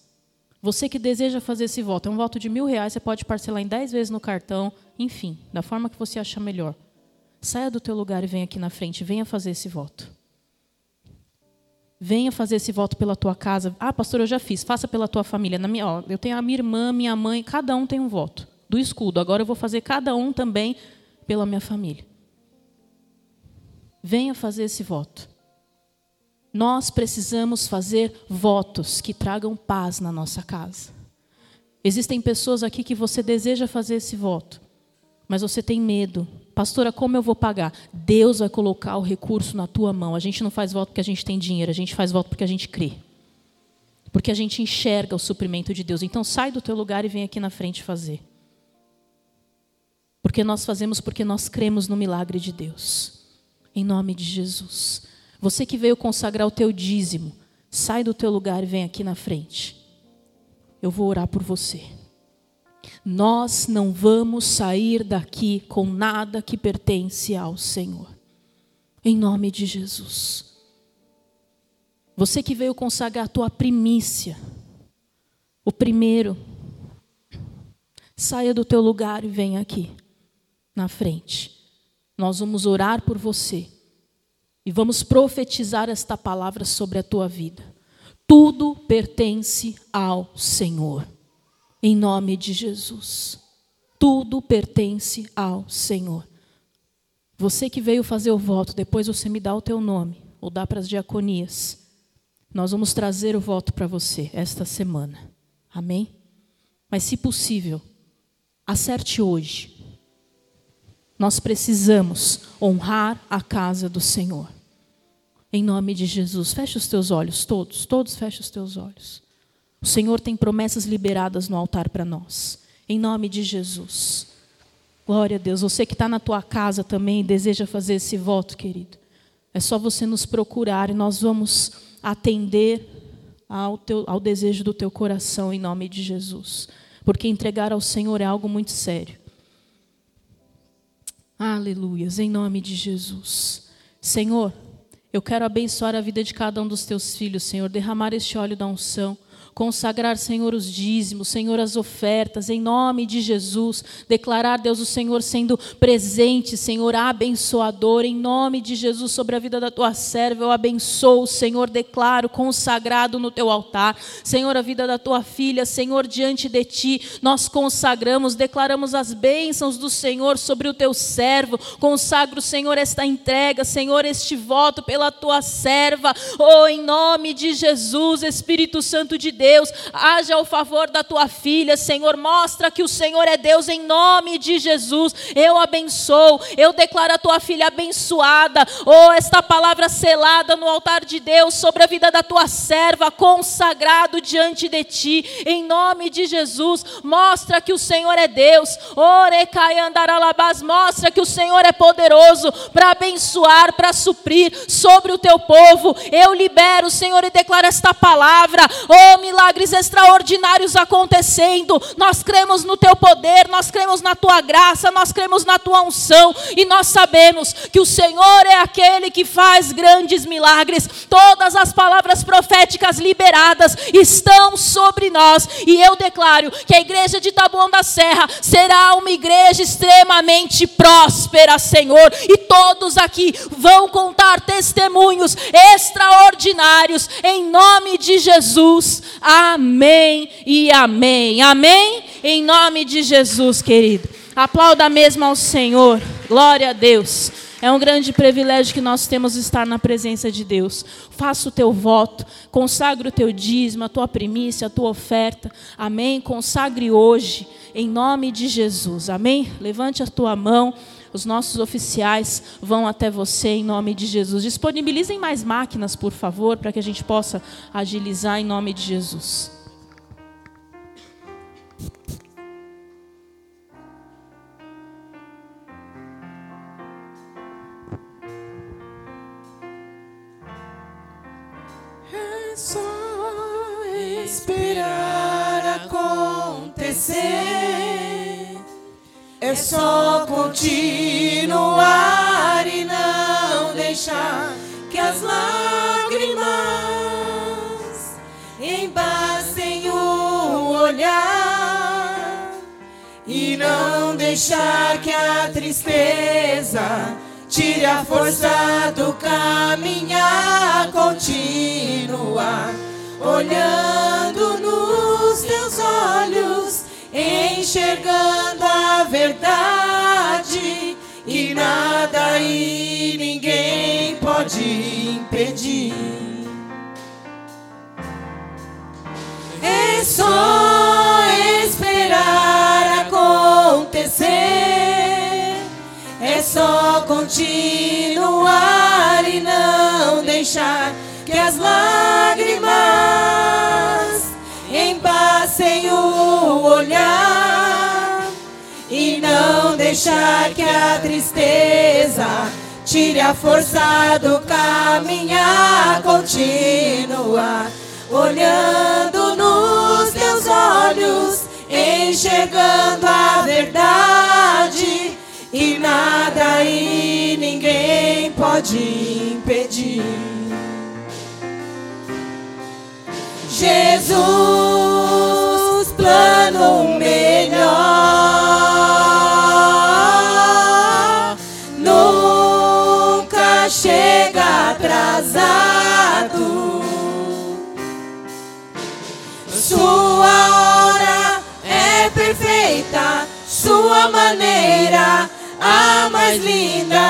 Você que deseja fazer esse voto, é um voto de mil reais, você pode parcelar em dez vezes no cartão, enfim, da forma que você achar melhor. Saia do teu lugar e venha aqui na frente, venha fazer esse voto. Venha fazer esse voto pela tua casa. Ah, pastor, eu já fiz. Faça pela tua família. Na minha, ó, eu tenho a minha irmã, minha mãe, cada um tem um voto do escudo. Agora eu vou fazer cada um também pela minha família. Venha fazer esse voto. Nós precisamos fazer votos que tragam paz na nossa casa. Existem pessoas aqui que você deseja fazer esse voto, mas você tem medo. Pastora, como eu vou pagar? Deus vai colocar o recurso na tua mão. A gente não faz voto porque a gente tem dinheiro, a gente faz voto porque a gente crê. Porque a gente enxerga o suprimento de Deus. Então sai do teu lugar e vem aqui na frente fazer. Porque nós fazemos porque nós cremos no milagre de Deus. Em nome de Jesus. Você que veio consagrar o teu dízimo, sai do teu lugar e vem aqui na frente. Eu vou orar por você. Nós não vamos sair daqui com nada que pertence ao Senhor. Em nome de Jesus. Você que veio consagrar a tua primícia, o primeiro, saia do teu lugar e venha aqui na frente. Nós vamos orar por você. E vamos profetizar esta palavra sobre a tua vida. Tudo pertence ao Senhor. Em nome de Jesus. Tudo pertence ao Senhor. Você que veio fazer o voto, depois você me dá o teu nome, ou dá para as diaconias. Nós vamos trazer o voto para você esta semana. Amém? Mas, se possível, acerte hoje. Nós precisamos honrar a casa do Senhor. Em nome de Jesus, feche os teus olhos, todos, todos feche os teus olhos. O Senhor tem promessas liberadas no altar para nós. Em nome de Jesus. Glória a Deus. Você que está na tua casa também e deseja fazer esse voto, querido. É só você nos procurar e nós vamos atender ao, teu, ao desejo do teu coração em nome de Jesus. Porque entregar ao Senhor é algo muito sério. Aleluias, em nome de Jesus. Senhor, eu quero abençoar a vida de cada um dos teus filhos, Senhor, derramar este óleo da unção consagrar, Senhor, os dízimos, Senhor, as ofertas, em nome de Jesus, declarar, Deus, o Senhor sendo presente, Senhor, abençoador, em nome de Jesus, sobre a vida da tua serva, eu abençoo, Senhor, declaro consagrado no teu altar, Senhor, a vida da tua filha, Senhor, diante de ti, nós consagramos, declaramos as bênçãos do Senhor sobre o teu servo, consagro, Senhor, esta entrega, Senhor, este voto pela tua serva, oh, em nome de Jesus, Espírito Santo de Deus, Deus, haja ao favor da tua filha, Senhor, mostra que o Senhor é Deus em nome de Jesus. Eu abençoo, eu declaro a tua filha abençoada. Oh, esta palavra selada no altar de Deus sobre a vida da tua serva, consagrado diante de ti, em nome de Jesus. Mostra que o Senhor é Deus. Orecai andaralabás, mostra que o Senhor é poderoso para abençoar, para suprir sobre o teu povo. Eu libero, Senhor, e declaro esta palavra. Oh, me milagres extraordinários acontecendo. Nós cremos no teu poder, nós cremos na tua graça, nós cremos na tua unção e nós sabemos que o Senhor é aquele que faz grandes milagres. Todas as palavras proféticas liberadas estão sobre nós e eu declaro que a igreja de Taboão da Serra será uma igreja extremamente próspera, Senhor, e todos aqui vão contar testemunhos extraordinários em nome de Jesus. Amém e amém. Amém? Em nome de Jesus, querido. Aplauda mesmo ao Senhor. Glória a Deus. É um grande privilégio que nós temos estar na presença de Deus. Faça o teu voto, consagre o teu dízimo, a tua primícia, a tua oferta. Amém? Consagre hoje, em nome de Jesus. Amém? Levante a tua mão. Os nossos oficiais vão até você em nome de Jesus. Disponibilizem mais máquinas, por favor, para que a gente possa agilizar em nome de Jesus. É só esperar acontecer. É só continuar e não deixar que as lágrimas embastem o olhar e não deixar que a tristeza tire a força do caminhar, continuar olhando nos teus olhos, enxergando a verdade que nada e ninguém pode impedir. É só esperar acontecer. É só continuar e não deixar que as lágrimas embacem o olhar e não deixar que a tristeza tire a força do caminhar, continuar olhando nos teus olhos, enxergando a verdade e nada e ninguém pode impedir. Jesus, plano melhor, nunca chega atrasado. Sua hora é perfeita, sua maneira a mais linda.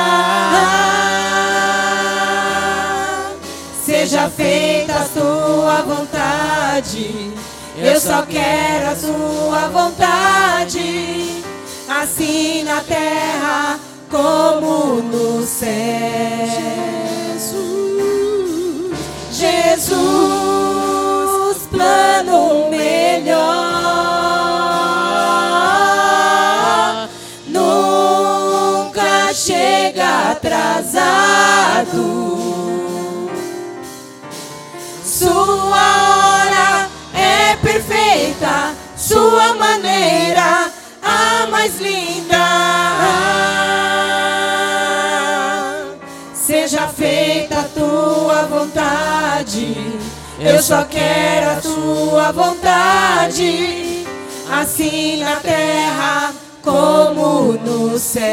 Seja feita a tua vontade, eu só quero a tua vontade, assim na terra como no céu. Jesus, plano melhor, nunca chega atrasado. Sua perfeita, sua maneira a mais linda. Seja feita a tua vontade, eu só quero a tua vontade, assim na terra como no céu.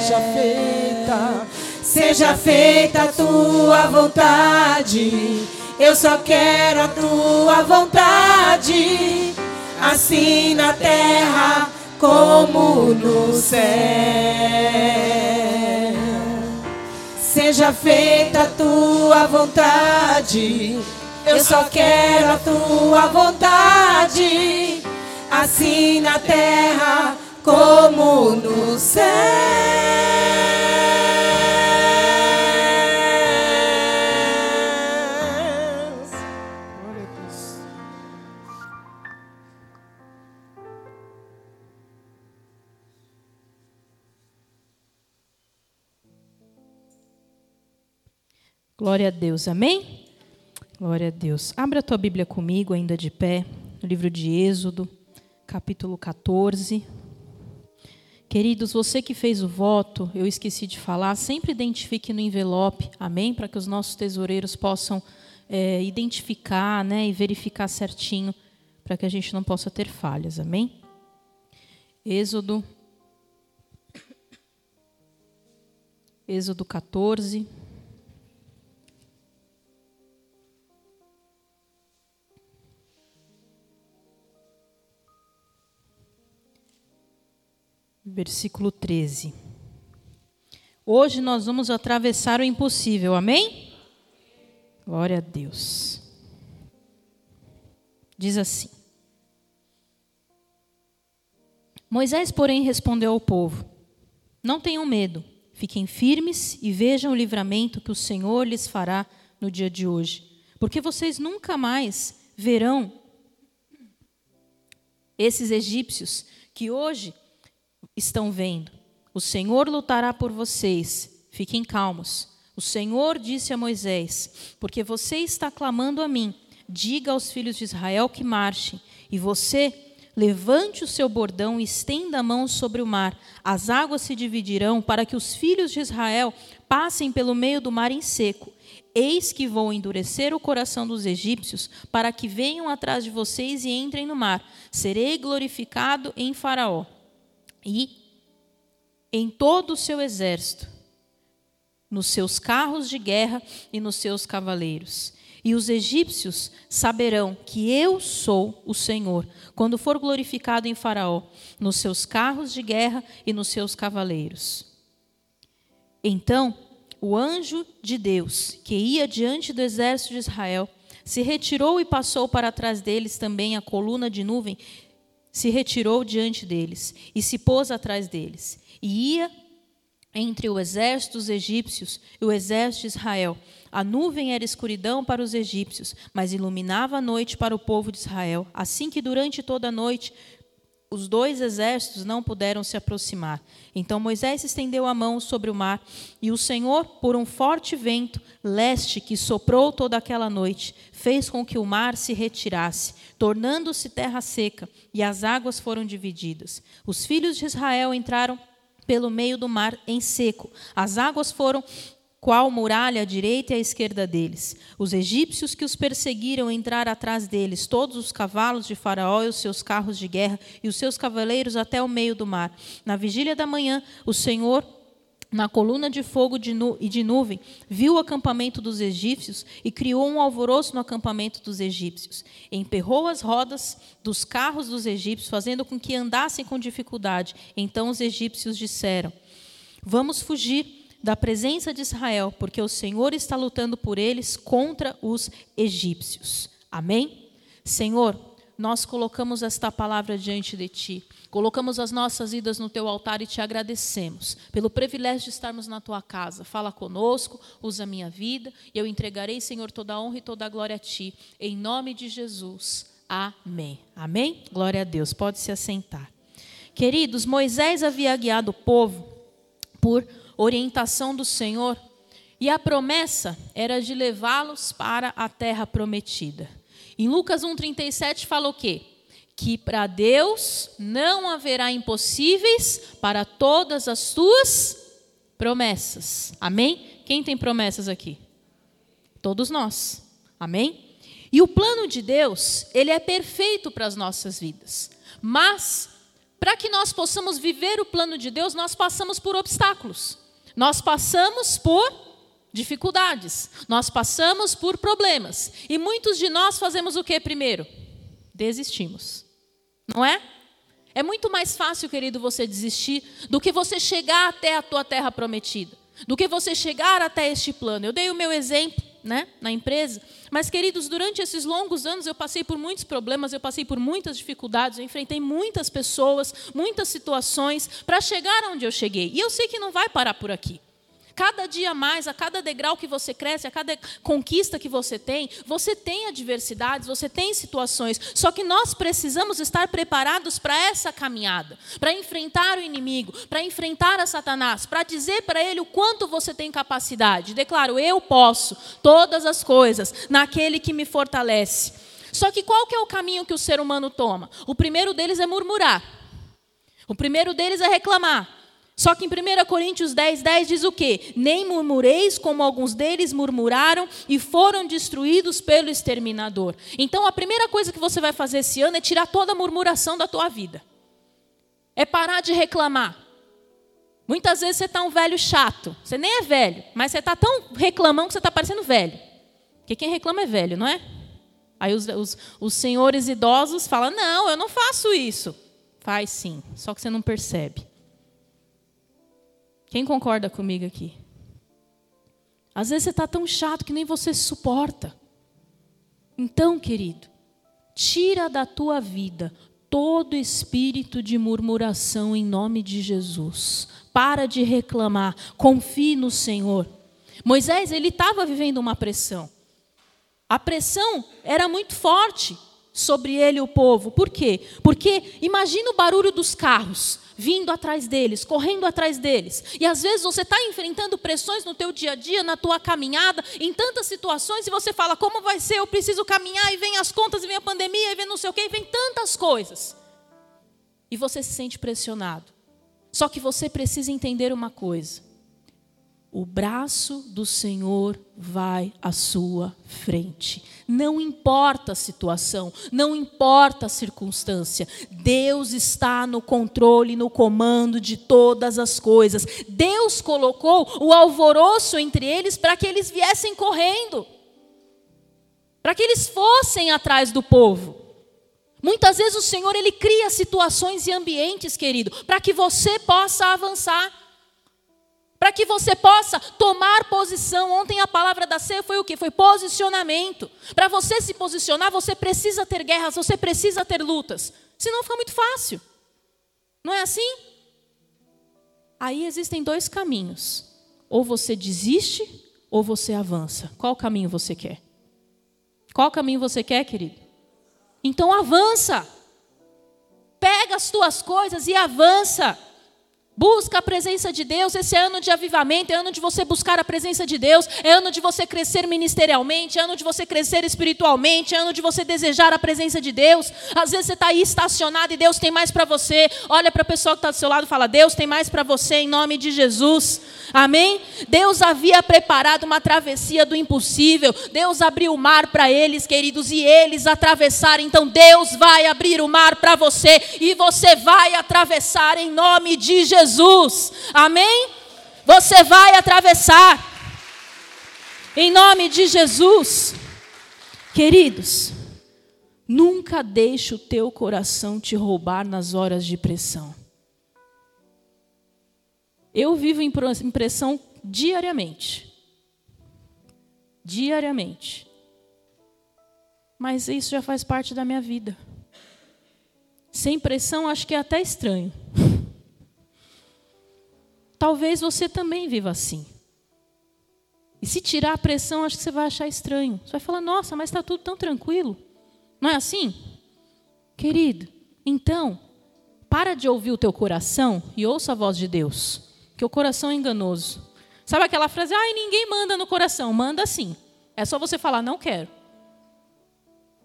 Seja feita, seja feita a tua vontade, eu só quero a tua vontade, assim na terra como no céu. Seja feita a tua vontade, eu só quero a tua vontade, assim na terra como no céu. Glória a Deus, amém? Glória a Deus. Abra a tua Bíblia comigo, ainda de pé, no livro de Êxodo, capítulo 14. Queridos, você que fez o voto, eu esqueci de falar, sempre identifique no envelope, amém? Para que os nossos tesoureiros possam é, identificar né, e verificar certinho, para que a gente não possa ter falhas, amém? Êxodo. Êxodo 14. Versículo 13. Hoje nós vamos atravessar o impossível, amém? Glória a Deus. Diz assim: Moisés, porém, respondeu ao povo: Não tenham medo, fiquem firmes e vejam o livramento que o Senhor lhes fará no dia de hoje, porque vocês nunca mais verão esses egípcios que hoje estão vendo. O Senhor lutará por vocês, fiquem calmos. O Senhor disse a Moisés: Porque você está clamando a mim, diga aos filhos de Israel que marchem, e você levante o seu bordão e estenda a mão sobre o mar. As águas se dividirão para que os filhos de Israel passem pelo meio do mar em seco. Eis que vou endurecer o coração dos egípcios, para que venham atrás de vocês e entrem no mar. Serei glorificado em Faraó e em todo o seu exército, nos seus carros de guerra e nos seus cavaleiros. E os egípcios saberão que eu sou o Senhor, quando for glorificado em Faraó, nos seus carros de guerra e nos seus cavaleiros. Então o anjo de Deus, que ia diante do exército de Israel, se retirou e passou para trás deles também a coluna de nuvem, se retirou diante deles e se pôs atrás deles. E ia entre o exército dos egípcios e o exército de Israel. A nuvem era escuridão para os egípcios, mas iluminava a noite para o povo de Israel, assim que durante toda a noite os dois exércitos não puderam se aproximar. Então Moisés estendeu a mão sobre o mar, e o Senhor, por um forte vento leste que soprou toda aquela noite, fez com que o mar se retirasse, tornando-se terra seca, e as águas foram divididas. Os filhos de Israel entraram pelo meio do mar em seco. As águas foram qual muralha à direita e à esquerda deles. Os egípcios que os perseguiram entraram atrás deles, todos os cavalos de Faraó e os seus carros de guerra e os seus cavaleiros até o meio do mar. Na vigília da manhã, o Senhor na coluna de fogo e de nuvem, viu o acampamento dos egípcios e criou um alvoroço no acampamento dos egípcios. Emperrou as rodas dos carros dos egípcios, fazendo com que andassem com dificuldade. Então os egípcios disseram: Vamos fugir da presença de Israel, porque o Senhor está lutando por eles contra os egípcios. Amém? Senhor, nós colocamos esta palavra diante de Ti, colocamos as nossas vidas no Teu altar e te agradecemos pelo privilégio de estarmos na Tua casa. Fala conosco, usa a minha vida e eu entregarei, Senhor, toda a honra e toda a glória a Ti, em nome de Jesus. Amém. Amém? Glória a Deus. Pode se assentar. Queridos, Moisés havia guiado o povo por orientação do Senhor, e a promessa era de levá-los para a terra prometida. Em Lucas 1,37 fala o quê? Que para Deus não haverá impossíveis para todas as suas promessas. Amém? Quem tem promessas aqui? Todos nós. Amém? E o plano de Deus, ele é perfeito para as nossas vidas. Mas, para que nós possamos viver o plano de Deus, nós passamos por obstáculos. Nós passamos por dificuldades, nós passamos por problemas. E muitos de nós fazemos o que primeiro? Desistimos. Não é? É muito mais fácil, querido, você desistir do que você chegar até a tua terra prometida, do que você chegar até este plano. Eu dei o meu exemplo né, na empresa. Mas, queridos, durante esses longos anos eu passei por muitos problemas, eu passei por muitas dificuldades, eu enfrentei muitas pessoas, muitas situações para chegar onde eu cheguei. E eu sei que não vai parar por aqui. Cada dia mais, a cada degrau que você cresce, a cada conquista que você tem, você tem adversidades, você tem situações. Só que nós precisamos estar preparados para essa caminhada, para enfrentar o inimigo, para enfrentar a Satanás, para dizer para ele o quanto você tem capacidade. Declaro, eu posso todas as coisas naquele que me fortalece. Só que qual que é o caminho que o ser humano toma? O primeiro deles é murmurar. O primeiro deles é reclamar. Só que em 1 Coríntios 10, 10 diz o quê? Nem murmureis como alguns deles murmuraram e foram destruídos pelo exterminador. Então a primeira coisa que você vai fazer esse ano é tirar toda a murmuração da tua vida. É parar de reclamar. Muitas vezes você está um velho chato. Você nem é velho, mas você está tão reclamando que você está parecendo velho. Porque quem reclama é velho, não é? Aí os, os, os senhores idosos falam: Não, eu não faço isso. Faz sim, só que você não percebe. Quem concorda comigo aqui? Às vezes você está tão chato que nem você se suporta. Então, querido, tira da tua vida todo espírito de murmuração em nome de Jesus. Para de reclamar, confie no Senhor. Moisés, ele estava vivendo uma pressão. A pressão era muito forte sobre ele o povo. Por quê? Porque imagina o barulho dos carros vindo atrás deles, correndo atrás deles. E às vezes você está enfrentando pressões no teu dia a dia, na tua caminhada, em tantas situações, e você fala, como vai ser? Eu preciso caminhar, e vem as contas, e vem a pandemia, e vem não sei o quê, e vem tantas coisas. E você se sente pressionado. Só que você precisa entender uma coisa o braço do Senhor vai à sua frente. Não importa a situação, não importa a circunstância, Deus está no controle, no comando de todas as coisas. Deus colocou o alvoroço entre eles para que eles viessem correndo, para que eles fossem atrás do povo. Muitas vezes o Senhor ele cria situações e ambientes, querido, para que você possa avançar para que você possa tomar posição. Ontem a palavra da ceia foi o que? Foi posicionamento. Para você se posicionar, você precisa ter guerras, você precisa ter lutas. Senão fica muito fácil. Não é assim? Aí existem dois caminhos. Ou você desiste, ou você avança. Qual caminho você quer? Qual caminho você quer, querido? Então avança. Pega as tuas coisas e avança. Busca a presença de Deus. Esse é ano de avivamento, é ano de você buscar a presença de Deus, é ano de você crescer ministerialmente, é ano de você crescer espiritualmente, é ano de você desejar a presença de Deus. Às vezes você está aí estacionado e Deus tem mais para você. Olha para a pessoa que está do seu lado e fala: Deus tem mais para você em nome de Jesus. Amém? Deus havia preparado uma travessia do impossível. Deus abriu o mar para eles, queridos, e eles atravessaram. Então Deus vai abrir o mar para você e você vai atravessar em nome de Jesus. Amém? Você vai atravessar. Em nome de Jesus. Queridos, nunca deixe o teu coração te roubar nas horas de pressão. Eu vivo em pressão diariamente. Diariamente. Mas isso já faz parte da minha vida. Sem pressão, acho que é até estranho. <laughs> Talvez você também viva assim. E se tirar a pressão, acho que você vai achar estranho. Você vai falar, nossa, mas está tudo tão tranquilo. Não é assim? Querido, então, para de ouvir o teu coração e ouça a voz de Deus que o coração é enganoso. Sabe aquela frase, ai, ninguém manda no coração. Manda sim. É só você falar, não quero.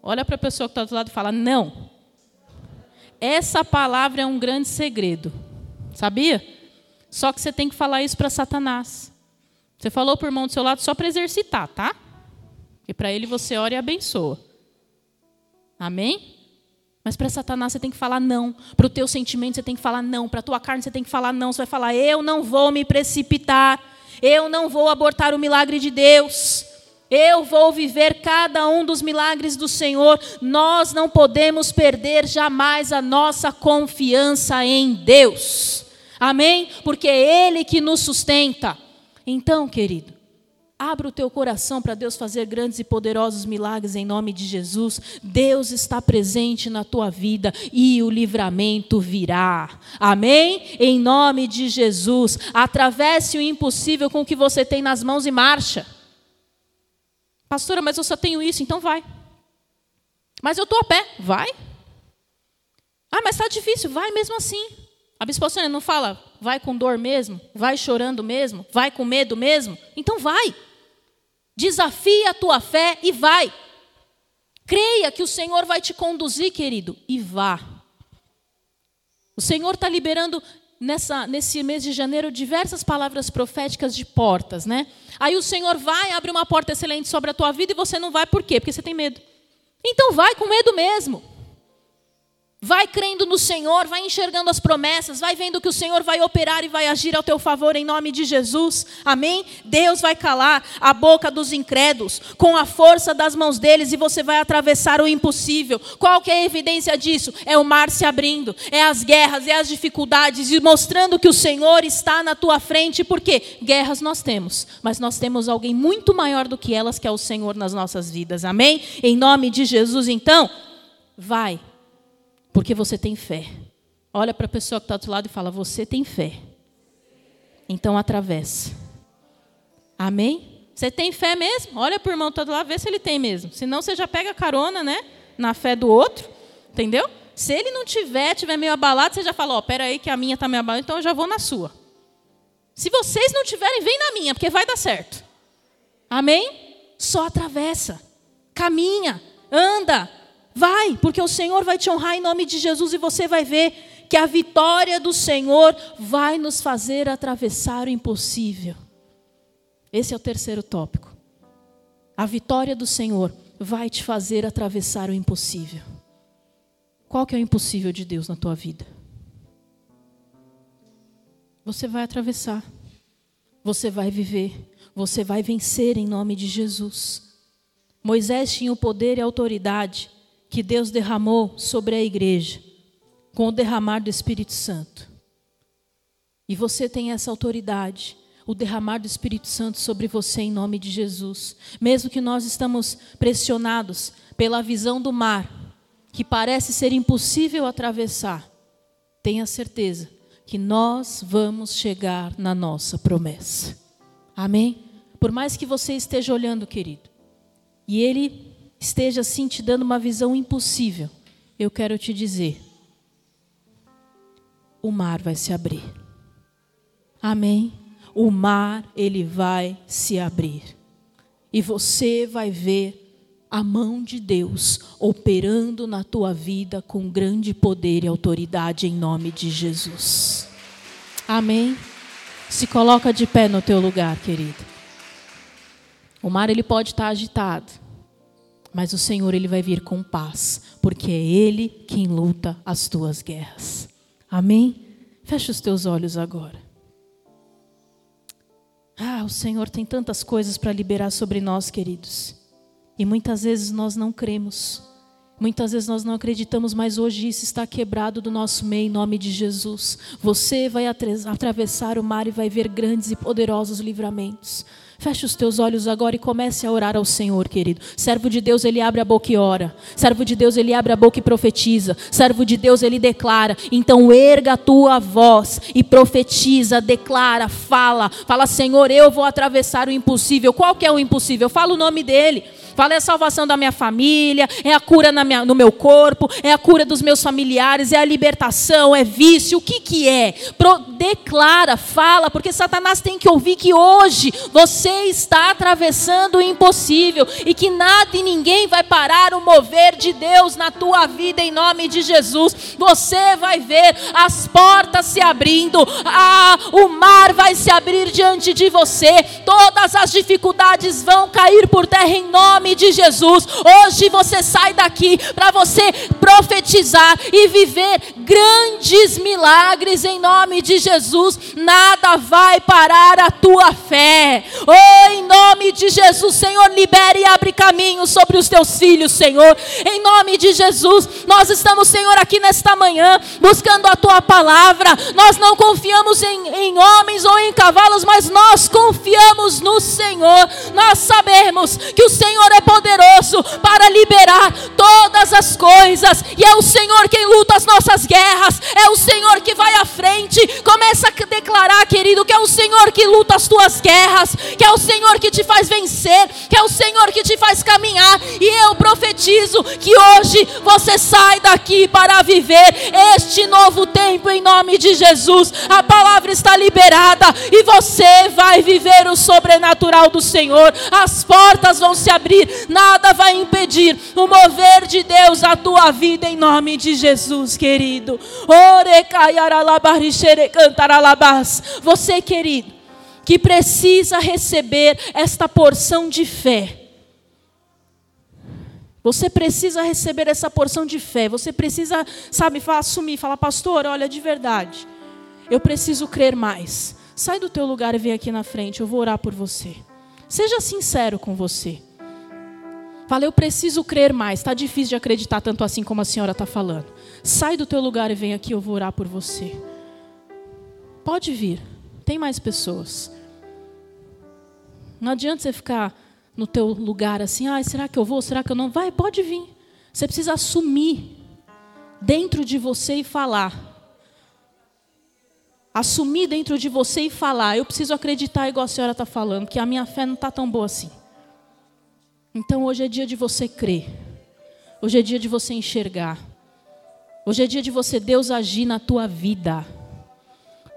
Olha para a pessoa que está do lado e fala, não. Essa palavra é um grande segredo. Sabia? Só que você tem que falar isso para Satanás. Você falou para o irmão do seu lado só para exercitar, tá? E para ele você ora e abençoa. Amém? Mas para Satanás você tem que falar não. Para o teu sentimento você tem que falar não. Para a tua carne você tem que falar não. Você vai falar: eu não vou me precipitar. Eu não vou abortar o milagre de Deus. Eu vou viver cada um dos milagres do Senhor. Nós não podemos perder jamais a nossa confiança em Deus. Amém? Porque é Ele que nos sustenta. Então, querido, Abra o teu coração para Deus fazer grandes e poderosos milagres em nome de Jesus. Deus está presente na tua vida e o livramento virá. Amém? Em nome de Jesus. Atravesse o impossível com o que você tem nas mãos e marcha. Pastora, mas eu só tenho isso, então vai. Mas eu estou a pé, vai. Ah, mas está difícil, vai mesmo assim. A bispa não fala, vai com dor mesmo, vai chorando mesmo, vai com medo mesmo. Então vai. Desafia a tua fé e vai. Creia que o Senhor vai te conduzir, querido, e vá. O Senhor está liberando nessa, nesse mês de janeiro diversas palavras proféticas de portas, né? Aí o Senhor vai, abre uma porta excelente sobre a tua vida e você não vai por quê? Porque você tem medo. Então vai com medo mesmo. Vai crendo no Senhor, vai enxergando as promessas, vai vendo que o Senhor vai operar e vai agir ao teu favor em nome de Jesus. Amém? Deus vai calar a boca dos incrédulos com a força das mãos deles e você vai atravessar o impossível. Qual que é a evidência disso? É o mar se abrindo, é as guerras, é as dificuldades e mostrando que o Senhor está na tua frente. Porque guerras nós temos, mas nós temos alguém muito maior do que elas, que é o Senhor nas nossas vidas. Amém? Em nome de Jesus, então, vai porque você tem fé. Olha para a pessoa que está do outro lado e fala: Você tem fé. Então atravessa. Amém? Você tem fé mesmo? Olha para o irmão que está do lado, vê se ele tem mesmo. Senão você já pega carona, né? Na fé do outro. Entendeu? Se ele não tiver, tiver meio abalado, você já fala: Ó, oh, pera aí que a minha está meio abalada, então eu já vou na sua. Se vocês não tiverem, vem na minha, porque vai dar certo. Amém? Só atravessa. Caminha, anda, Vai, porque o Senhor vai te honrar em nome de Jesus e você vai ver que a vitória do Senhor vai nos fazer atravessar o impossível. Esse é o terceiro tópico. A vitória do Senhor vai te fazer atravessar o impossível. Qual que é o impossível de Deus na tua vida? Você vai atravessar. Você vai viver. Você vai vencer em nome de Jesus. Moisés tinha o poder e a autoridade que Deus derramou sobre a igreja com o derramar do Espírito Santo. E você tem essa autoridade, o derramar do Espírito Santo sobre você em nome de Jesus. Mesmo que nós estamos pressionados pela visão do mar, que parece ser impossível atravessar, tenha certeza que nós vamos chegar na nossa promessa. Amém? Por mais que você esteja olhando, querido, e ele esteja assim te dando uma visão impossível, eu quero te dizer: o mar vai se abrir. Amém? O mar, ele vai se abrir. E você vai ver a mão de Deus operando na tua vida com grande poder e autoridade em nome de Jesus. Amém? Se coloca de pé no teu lugar, querido. O mar ele pode estar agitado. Mas o Senhor ele vai vir com paz, porque é ele quem luta as tuas guerras. Amém? Fecha os teus olhos agora. Ah, o Senhor tem tantas coisas para liberar sobre nós, queridos. E muitas vezes nós não cremos. Muitas vezes nós não acreditamos, mas hoje isso está quebrado do nosso meio em nome de Jesus. Você vai atravessar o mar e vai ver grandes e poderosos livramentos. Feche os teus olhos agora e comece a orar ao Senhor, querido. Servo de Deus, ele abre a boca e ora. Servo de Deus, ele abre a boca e profetiza. Servo de Deus, ele declara. Então erga a tua voz e profetiza, declara, fala. Fala, Senhor, eu vou atravessar o impossível. Qual que é o impossível? Fala o nome dele. Fala, é a salvação da minha família, é a cura minha, no meu corpo, é a cura dos meus familiares, é a libertação, é vício, o que que é? Pro, declara, fala, porque Satanás tem que ouvir que hoje você está atravessando o impossível e que nada e ninguém vai parar o mover de Deus na tua vida em nome de Jesus. Você vai ver as portas se abrindo, ah, o mar vai se abrir diante de você, todas as dificuldades vão cair por terra em nome nome de Jesus. Hoje você sai daqui para você profetizar e viver grandes milagres em nome de Jesus. Nada vai parar a tua fé. Oh, em nome de Jesus, Senhor, libere e abre caminho sobre os teus filhos, Senhor. Em nome de Jesus, nós estamos, Senhor, aqui nesta manhã buscando a tua palavra. Nós não confiamos em, em homens ou em cavalos, mas nós confiamos no Senhor. Nós sabemos que o Senhor é poderoso para liberar todas as coisas, e é o Senhor quem luta as nossas guerras, é o Senhor que vai à frente. Começa a declarar, querido, que é o Senhor que luta as tuas guerras, que é o Senhor que te faz vencer, que é o Senhor que te faz caminhar, e eu profetizo que hoje você sai daqui para viver este novo tempo em nome de Jesus. A palavra está liberada e você vai viver o sobrenatural do Senhor. As portas vão se abrir, nada vai impedir o mover de Deus a tua vida em nome de Jesus, querido. Você, querido, que precisa receber esta porção de fé. Você precisa receber essa porção de fé. Você precisa, sabe, assumir, falar, pastor, olha, de verdade, eu preciso crer mais. Sai do teu lugar e vem aqui na frente, eu vou orar por você. Seja sincero com você. Fala, eu preciso crer mais. Está difícil de acreditar tanto assim como a senhora está falando. Sai do teu lugar e vem aqui, eu vou orar por você. Pode vir. Tem mais pessoas. Não adianta você ficar no teu lugar assim, ah, será que eu vou? Será que eu não? Vai, pode vir. Você precisa assumir dentro de você e falar. Assumir dentro de você e falar. Eu preciso acreditar igual a senhora está falando, que a minha fé não está tão boa assim. Então hoje é dia de você crer. Hoje é dia de você enxergar. Hoje é dia de você, Deus, agir na tua vida.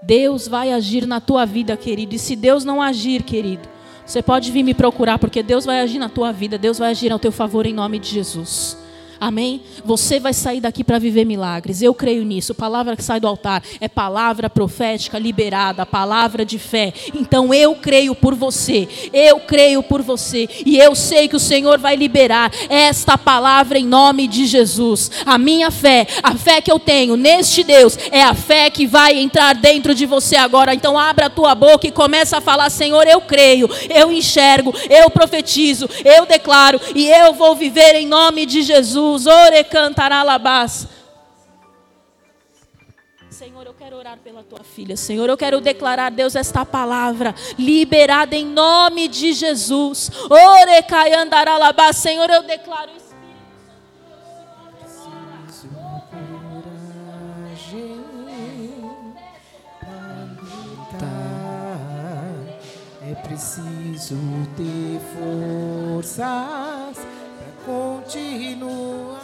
Deus vai agir na tua vida, querido. E se Deus não agir, querido, você pode vir me procurar, porque Deus vai agir na tua vida, Deus vai agir ao teu favor em nome de Jesus. Amém? Você vai sair daqui para viver milagres. Eu creio nisso. Palavra que sai do altar é palavra profética liberada, palavra de fé. Então eu creio por você. Eu creio por você e eu sei que o Senhor vai liberar esta palavra em nome de Jesus. A minha fé, a fé que eu tenho neste Deus é a fé que vai entrar dentro de você agora. Então abra a tua boca e começa a falar: Senhor, eu creio, eu enxergo, eu profetizo, eu declaro e eu vou viver em nome de Jesus. Jesus, ore cantaralabás. Senhor, eu quero orar pela tua filha. Senhor, eu quero declarar, Deus, esta palavra liberada em nome de Jesus. Ore caiandaralabás. Senhor, eu declaro É preciso ter forças continua.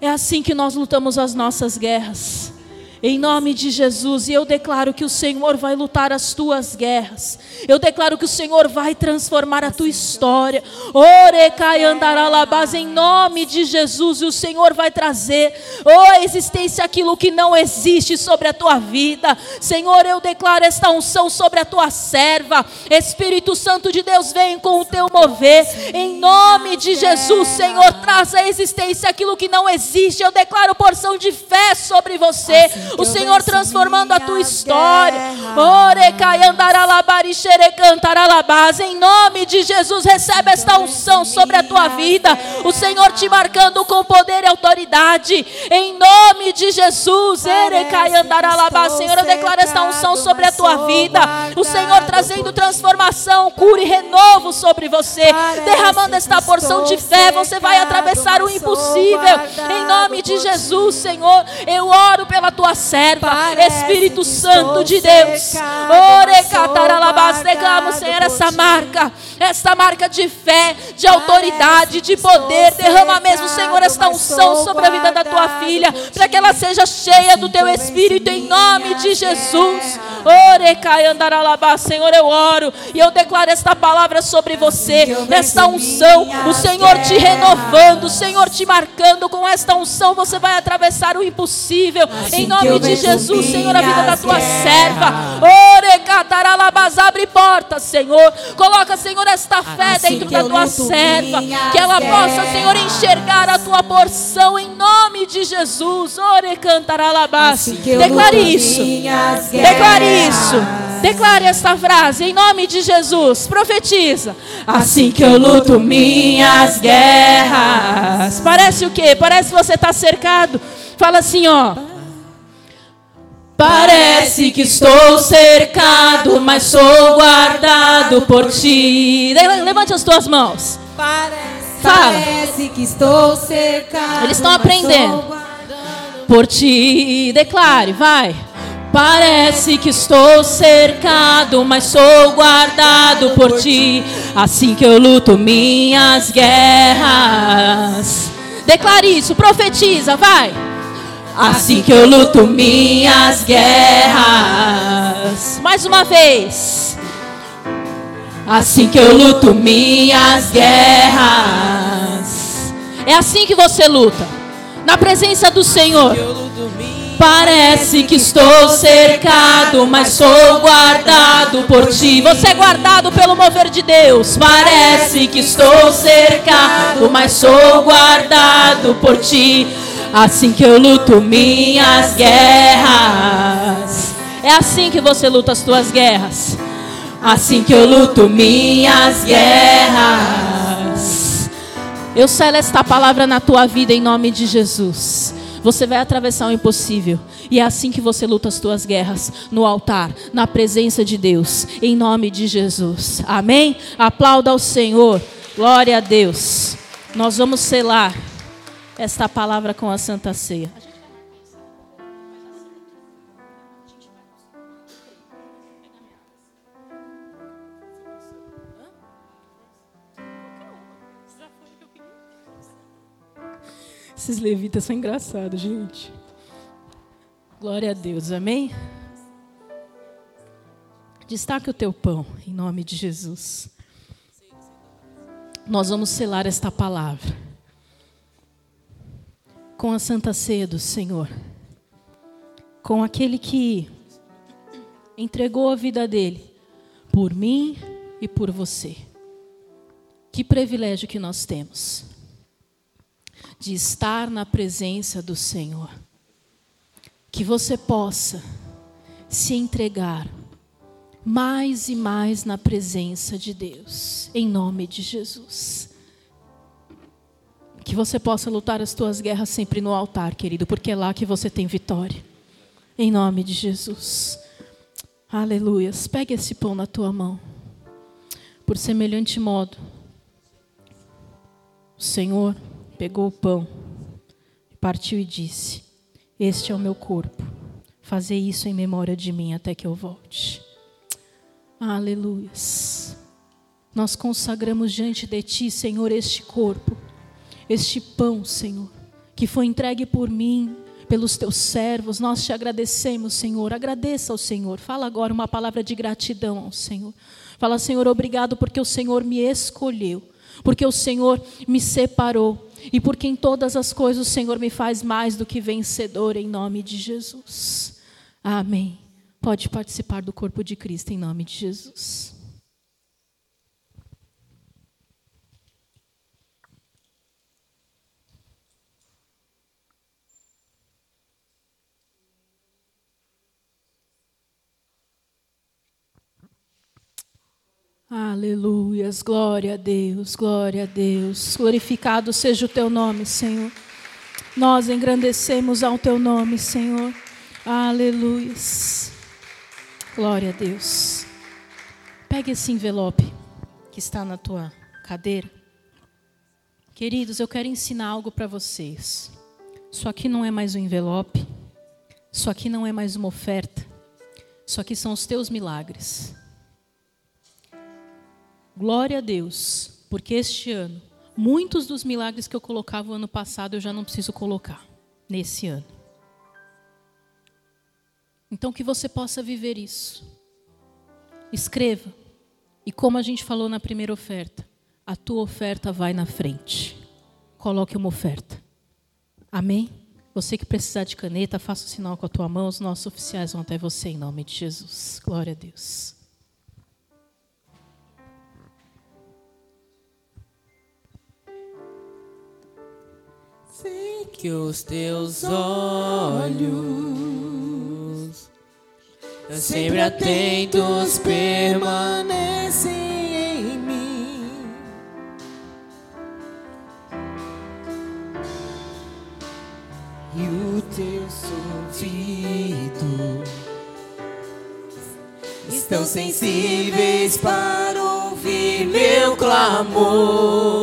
É assim que nós lutamos as nossas guerras em nome de Jesus. E eu declaro que o Senhor vai lutar as tuas guerras. Eu declaro que o Senhor vai transformar a tua história. Orecai andaralabás em nome de Jesus. E o Senhor vai trazer, oh, existência aquilo que não existe sobre a tua vida. Senhor, eu declaro esta unção sobre a tua serva. Espírito Santo de Deus, vem com o teu mover. Em nome de Jesus, Senhor, traz a existência aquilo que não existe. Eu declaro porção de fé sobre você o Senhor transformando a tua história. Em nome de Jesus, recebe esta unção sobre a tua vida. O Senhor te marcando com poder e autoridade. Em nome de Jesus. Senhor, eu declaro esta unção sobre a tua vida. O Senhor trazendo transformação, cura e renovo sobre você. Derramando esta porção de fé, você vai atravessar o impossível. Em nome de Jesus, Senhor, eu oro pela tua serva, Espírito Santo de Deus. Ore cataralabás, declamo, Senhor, essa marca, esta marca de fé, de autoridade, de poder. Derrama mesmo, Senhor, esta unção sobre a vida da tua filha, para que ela seja cheia do teu Espírito, em nome de Jesus. Ore andaralabá, Senhor, eu oro e eu declaro esta palavra sobre você, esta unção, o Senhor te renovando, o Senhor te marcando com esta unção, você vai atravessar o impossível, em nome de Jesus, Senhor, a vida da tua serva. Ore cataralabás, abre portas, Senhor. Coloca, Senhor, esta fé assim dentro da tua serva. Que ela possa, Senhor, enxergar a tua porção em nome de Jesus. Ore cantaralabás. Assim Declare isso. Declare isso. Declare esta frase em nome de Jesus. Profetiza. Assim que eu luto minhas guerras. Parece o quê? Parece que você está cercado. Fala assim, ó. Parece que estou cercado, mas sou guardado por ti. Levante as tuas mãos. Parece, Fala. parece que estou cercado. Eles estão aprendendo. Por ti. Declare, vai. Parece que estou cercado, mas sou guardado por ti. Assim que eu luto minhas guerras. Declare isso, profetiza, vai. Assim que eu luto minhas guerras. Mais uma vez. Assim que eu luto minhas guerras. É assim que você luta. Na presença do Senhor. Parece que estou cercado, mas sou guardado por ti. Você é guardado pelo mover de Deus. Parece que estou cercado, mas sou guardado por ti. Assim que eu luto minhas guerras. É assim que você luta as tuas guerras. Assim que eu luto minhas guerras. Eu selo esta palavra na tua vida em nome de Jesus. Você vai atravessar o impossível. E é assim que você luta as tuas guerras, no altar, na presença de Deus, em nome de Jesus. Amém? Aplauda ao Senhor. Glória a Deus. Nós vamos selar esta palavra com a Santa Ceia. Esses levitas são engraçados, gente. Glória a Deus, amém? Destaque o teu pão, em nome de Jesus. Nós vamos selar esta palavra com a santa ceia do Senhor, com aquele que entregou a vida dele por mim e por você. Que privilégio que nós temos de estar na presença do Senhor. Que você possa se entregar mais e mais na presença de Deus, em nome de Jesus. Que você possa lutar as tuas guerras sempre no altar, querido, porque é lá que você tem vitória. Em nome de Jesus. Aleluias. Pegue esse pão na tua mão. Por semelhante modo, o Senhor pegou o pão, partiu e disse: Este é o meu corpo. Fazei isso em memória de mim até que eu volte. Aleluias. Nós consagramos diante de Ti, Senhor, este corpo, este pão, Senhor, que foi entregue por mim, pelos Teus servos. Nós te agradecemos, Senhor. Agradeça ao Senhor. Fala agora uma palavra de gratidão ao Senhor. Fala, Senhor, obrigado porque o Senhor me escolheu, porque o Senhor me separou e porque em todas as coisas o Senhor me faz mais do que vencedor em nome de Jesus. Amém. Pode participar do corpo de Cristo em nome de Jesus. Aleluias, glória a Deus, glória a Deus. Glorificado seja o teu nome, Senhor. Nós engrandecemos ao teu nome, Senhor. Aleluias. Glória a Deus. Pegue esse envelope que está na tua cadeira. Queridos, eu quero ensinar algo para vocês. Isso aqui não é mais um envelope. Isso aqui não é mais uma oferta. Isso aqui são os teus milagres. Glória a Deus, porque este ano, muitos dos milagres que eu colocava o ano passado, eu já não preciso colocar nesse ano. Então, que você possa viver isso. Escreva. E como a gente falou na primeira oferta, a tua oferta vai na frente. Coloque uma oferta. Amém? Você que precisar de caneta, faça o sinal com a tua mão. Os nossos oficiais vão até você em nome de Jesus. Glória a Deus. Sei que os teus olhos sempre atentos permanecem em mim. E o teu ouvido estão sensíveis para ouvir meu clamor.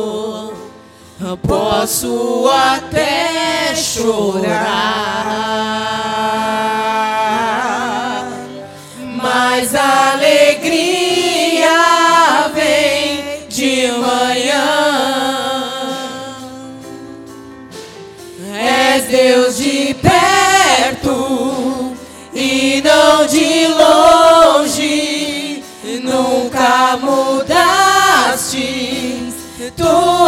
Posso até chorar, mas a alegria vem de manhã. És Deus de perto e não de longe, nunca mudaste tu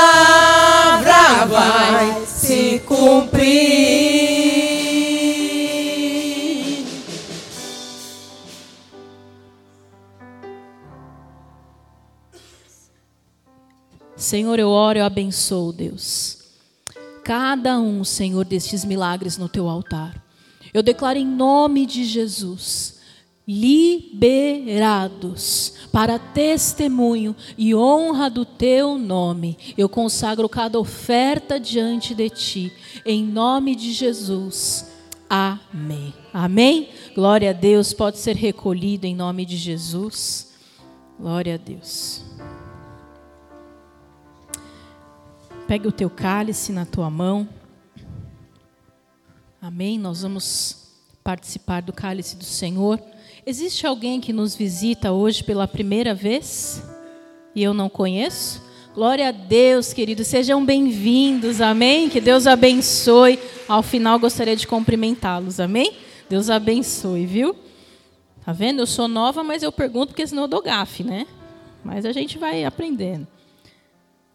cumprir. Senhor, eu oro eu abençoo, Deus. Cada um, Senhor, destes milagres no teu altar. Eu declaro em nome de Jesus, liberados para testemunho e honra do teu nome. Eu consagro cada oferta diante de ti, em nome de Jesus. Amém. Amém. Glória a Deus. Pode ser recolhido em nome de Jesus. Glória a Deus. Pegue o teu cálice na tua mão. Amém. Nós vamos participar do cálice do Senhor. Existe alguém que nos visita hoje pela primeira vez e eu não conheço? Glória a Deus, queridos. Sejam bem-vindos. Amém. Que Deus abençoe. Ao final gostaria de cumprimentá-los. Amém. Deus abençoe, viu? Tá vendo? Eu sou nova, mas eu pergunto porque senão eu dou gafe, né? Mas a gente vai aprendendo.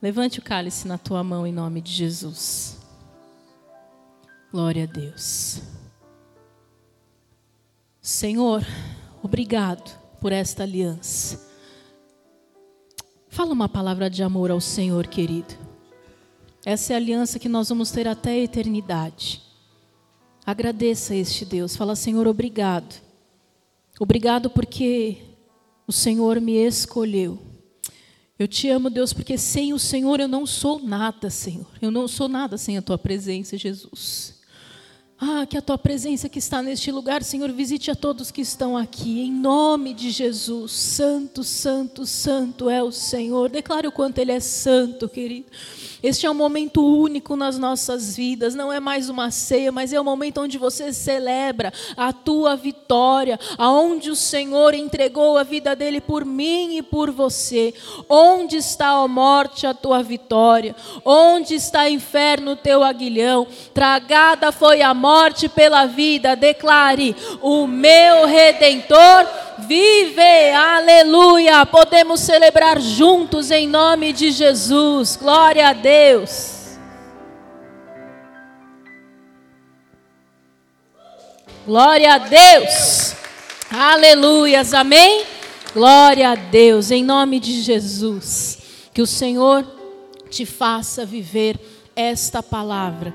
Levante o cálice na tua mão em nome de Jesus. Glória a Deus. Senhor, obrigado por esta aliança. Fala uma palavra de amor ao Senhor, querido. Essa é a aliança que nós vamos ter até a eternidade. Agradeça a este Deus. Fala, Senhor, obrigado. Obrigado porque o Senhor me escolheu. Eu te amo, Deus, porque sem o Senhor eu não sou nada, Senhor. Eu não sou nada sem a tua presença, Jesus. Ah, que a tua presença que está neste lugar, Senhor, visite a todos que estão aqui, em nome de Jesus. Santo, santo, santo é o Senhor. Declare o quanto Ele é santo, querido. Este é um momento único nas nossas vidas, não é mais uma ceia, mas é o momento onde você celebra a tua vitória, aonde o Senhor entregou a vida dele por mim e por você. Onde está a morte a tua vitória? Onde está inferno o teu aguilhão? Tragada foi a morte pela vida. Declare: o meu redentor vive. Aleluia! Podemos celebrar juntos em nome de Jesus. Glória a Deus. Glória a Deus. Aleluias. Amém. Glória a Deus. Em nome de Jesus. Que o Senhor te faça viver esta palavra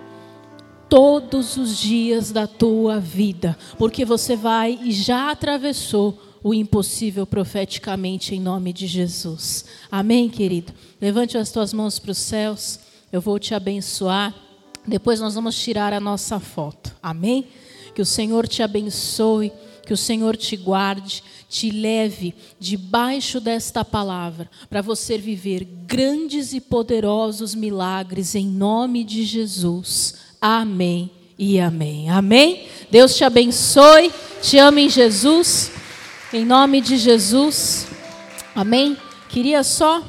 todos os dias da tua vida, porque você vai e já atravessou o impossível profeticamente em nome de Jesus. Amém, querido? Levante as tuas mãos para os céus, eu vou te abençoar. Depois nós vamos tirar a nossa foto. Amém? Que o Senhor te abençoe, que o Senhor te guarde, te leve debaixo desta palavra, para você viver grandes e poderosos milagres em nome de Jesus. Amém e amém. Amém? Deus te abençoe, te amo em Jesus. Em nome de Jesus. Amém? Queria só,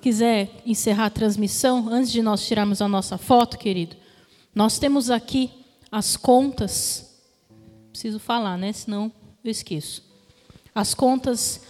quiser encerrar a transmissão, antes de nós tirarmos a nossa foto, querido. Nós temos aqui as contas. Preciso falar, né? Senão eu esqueço. As contas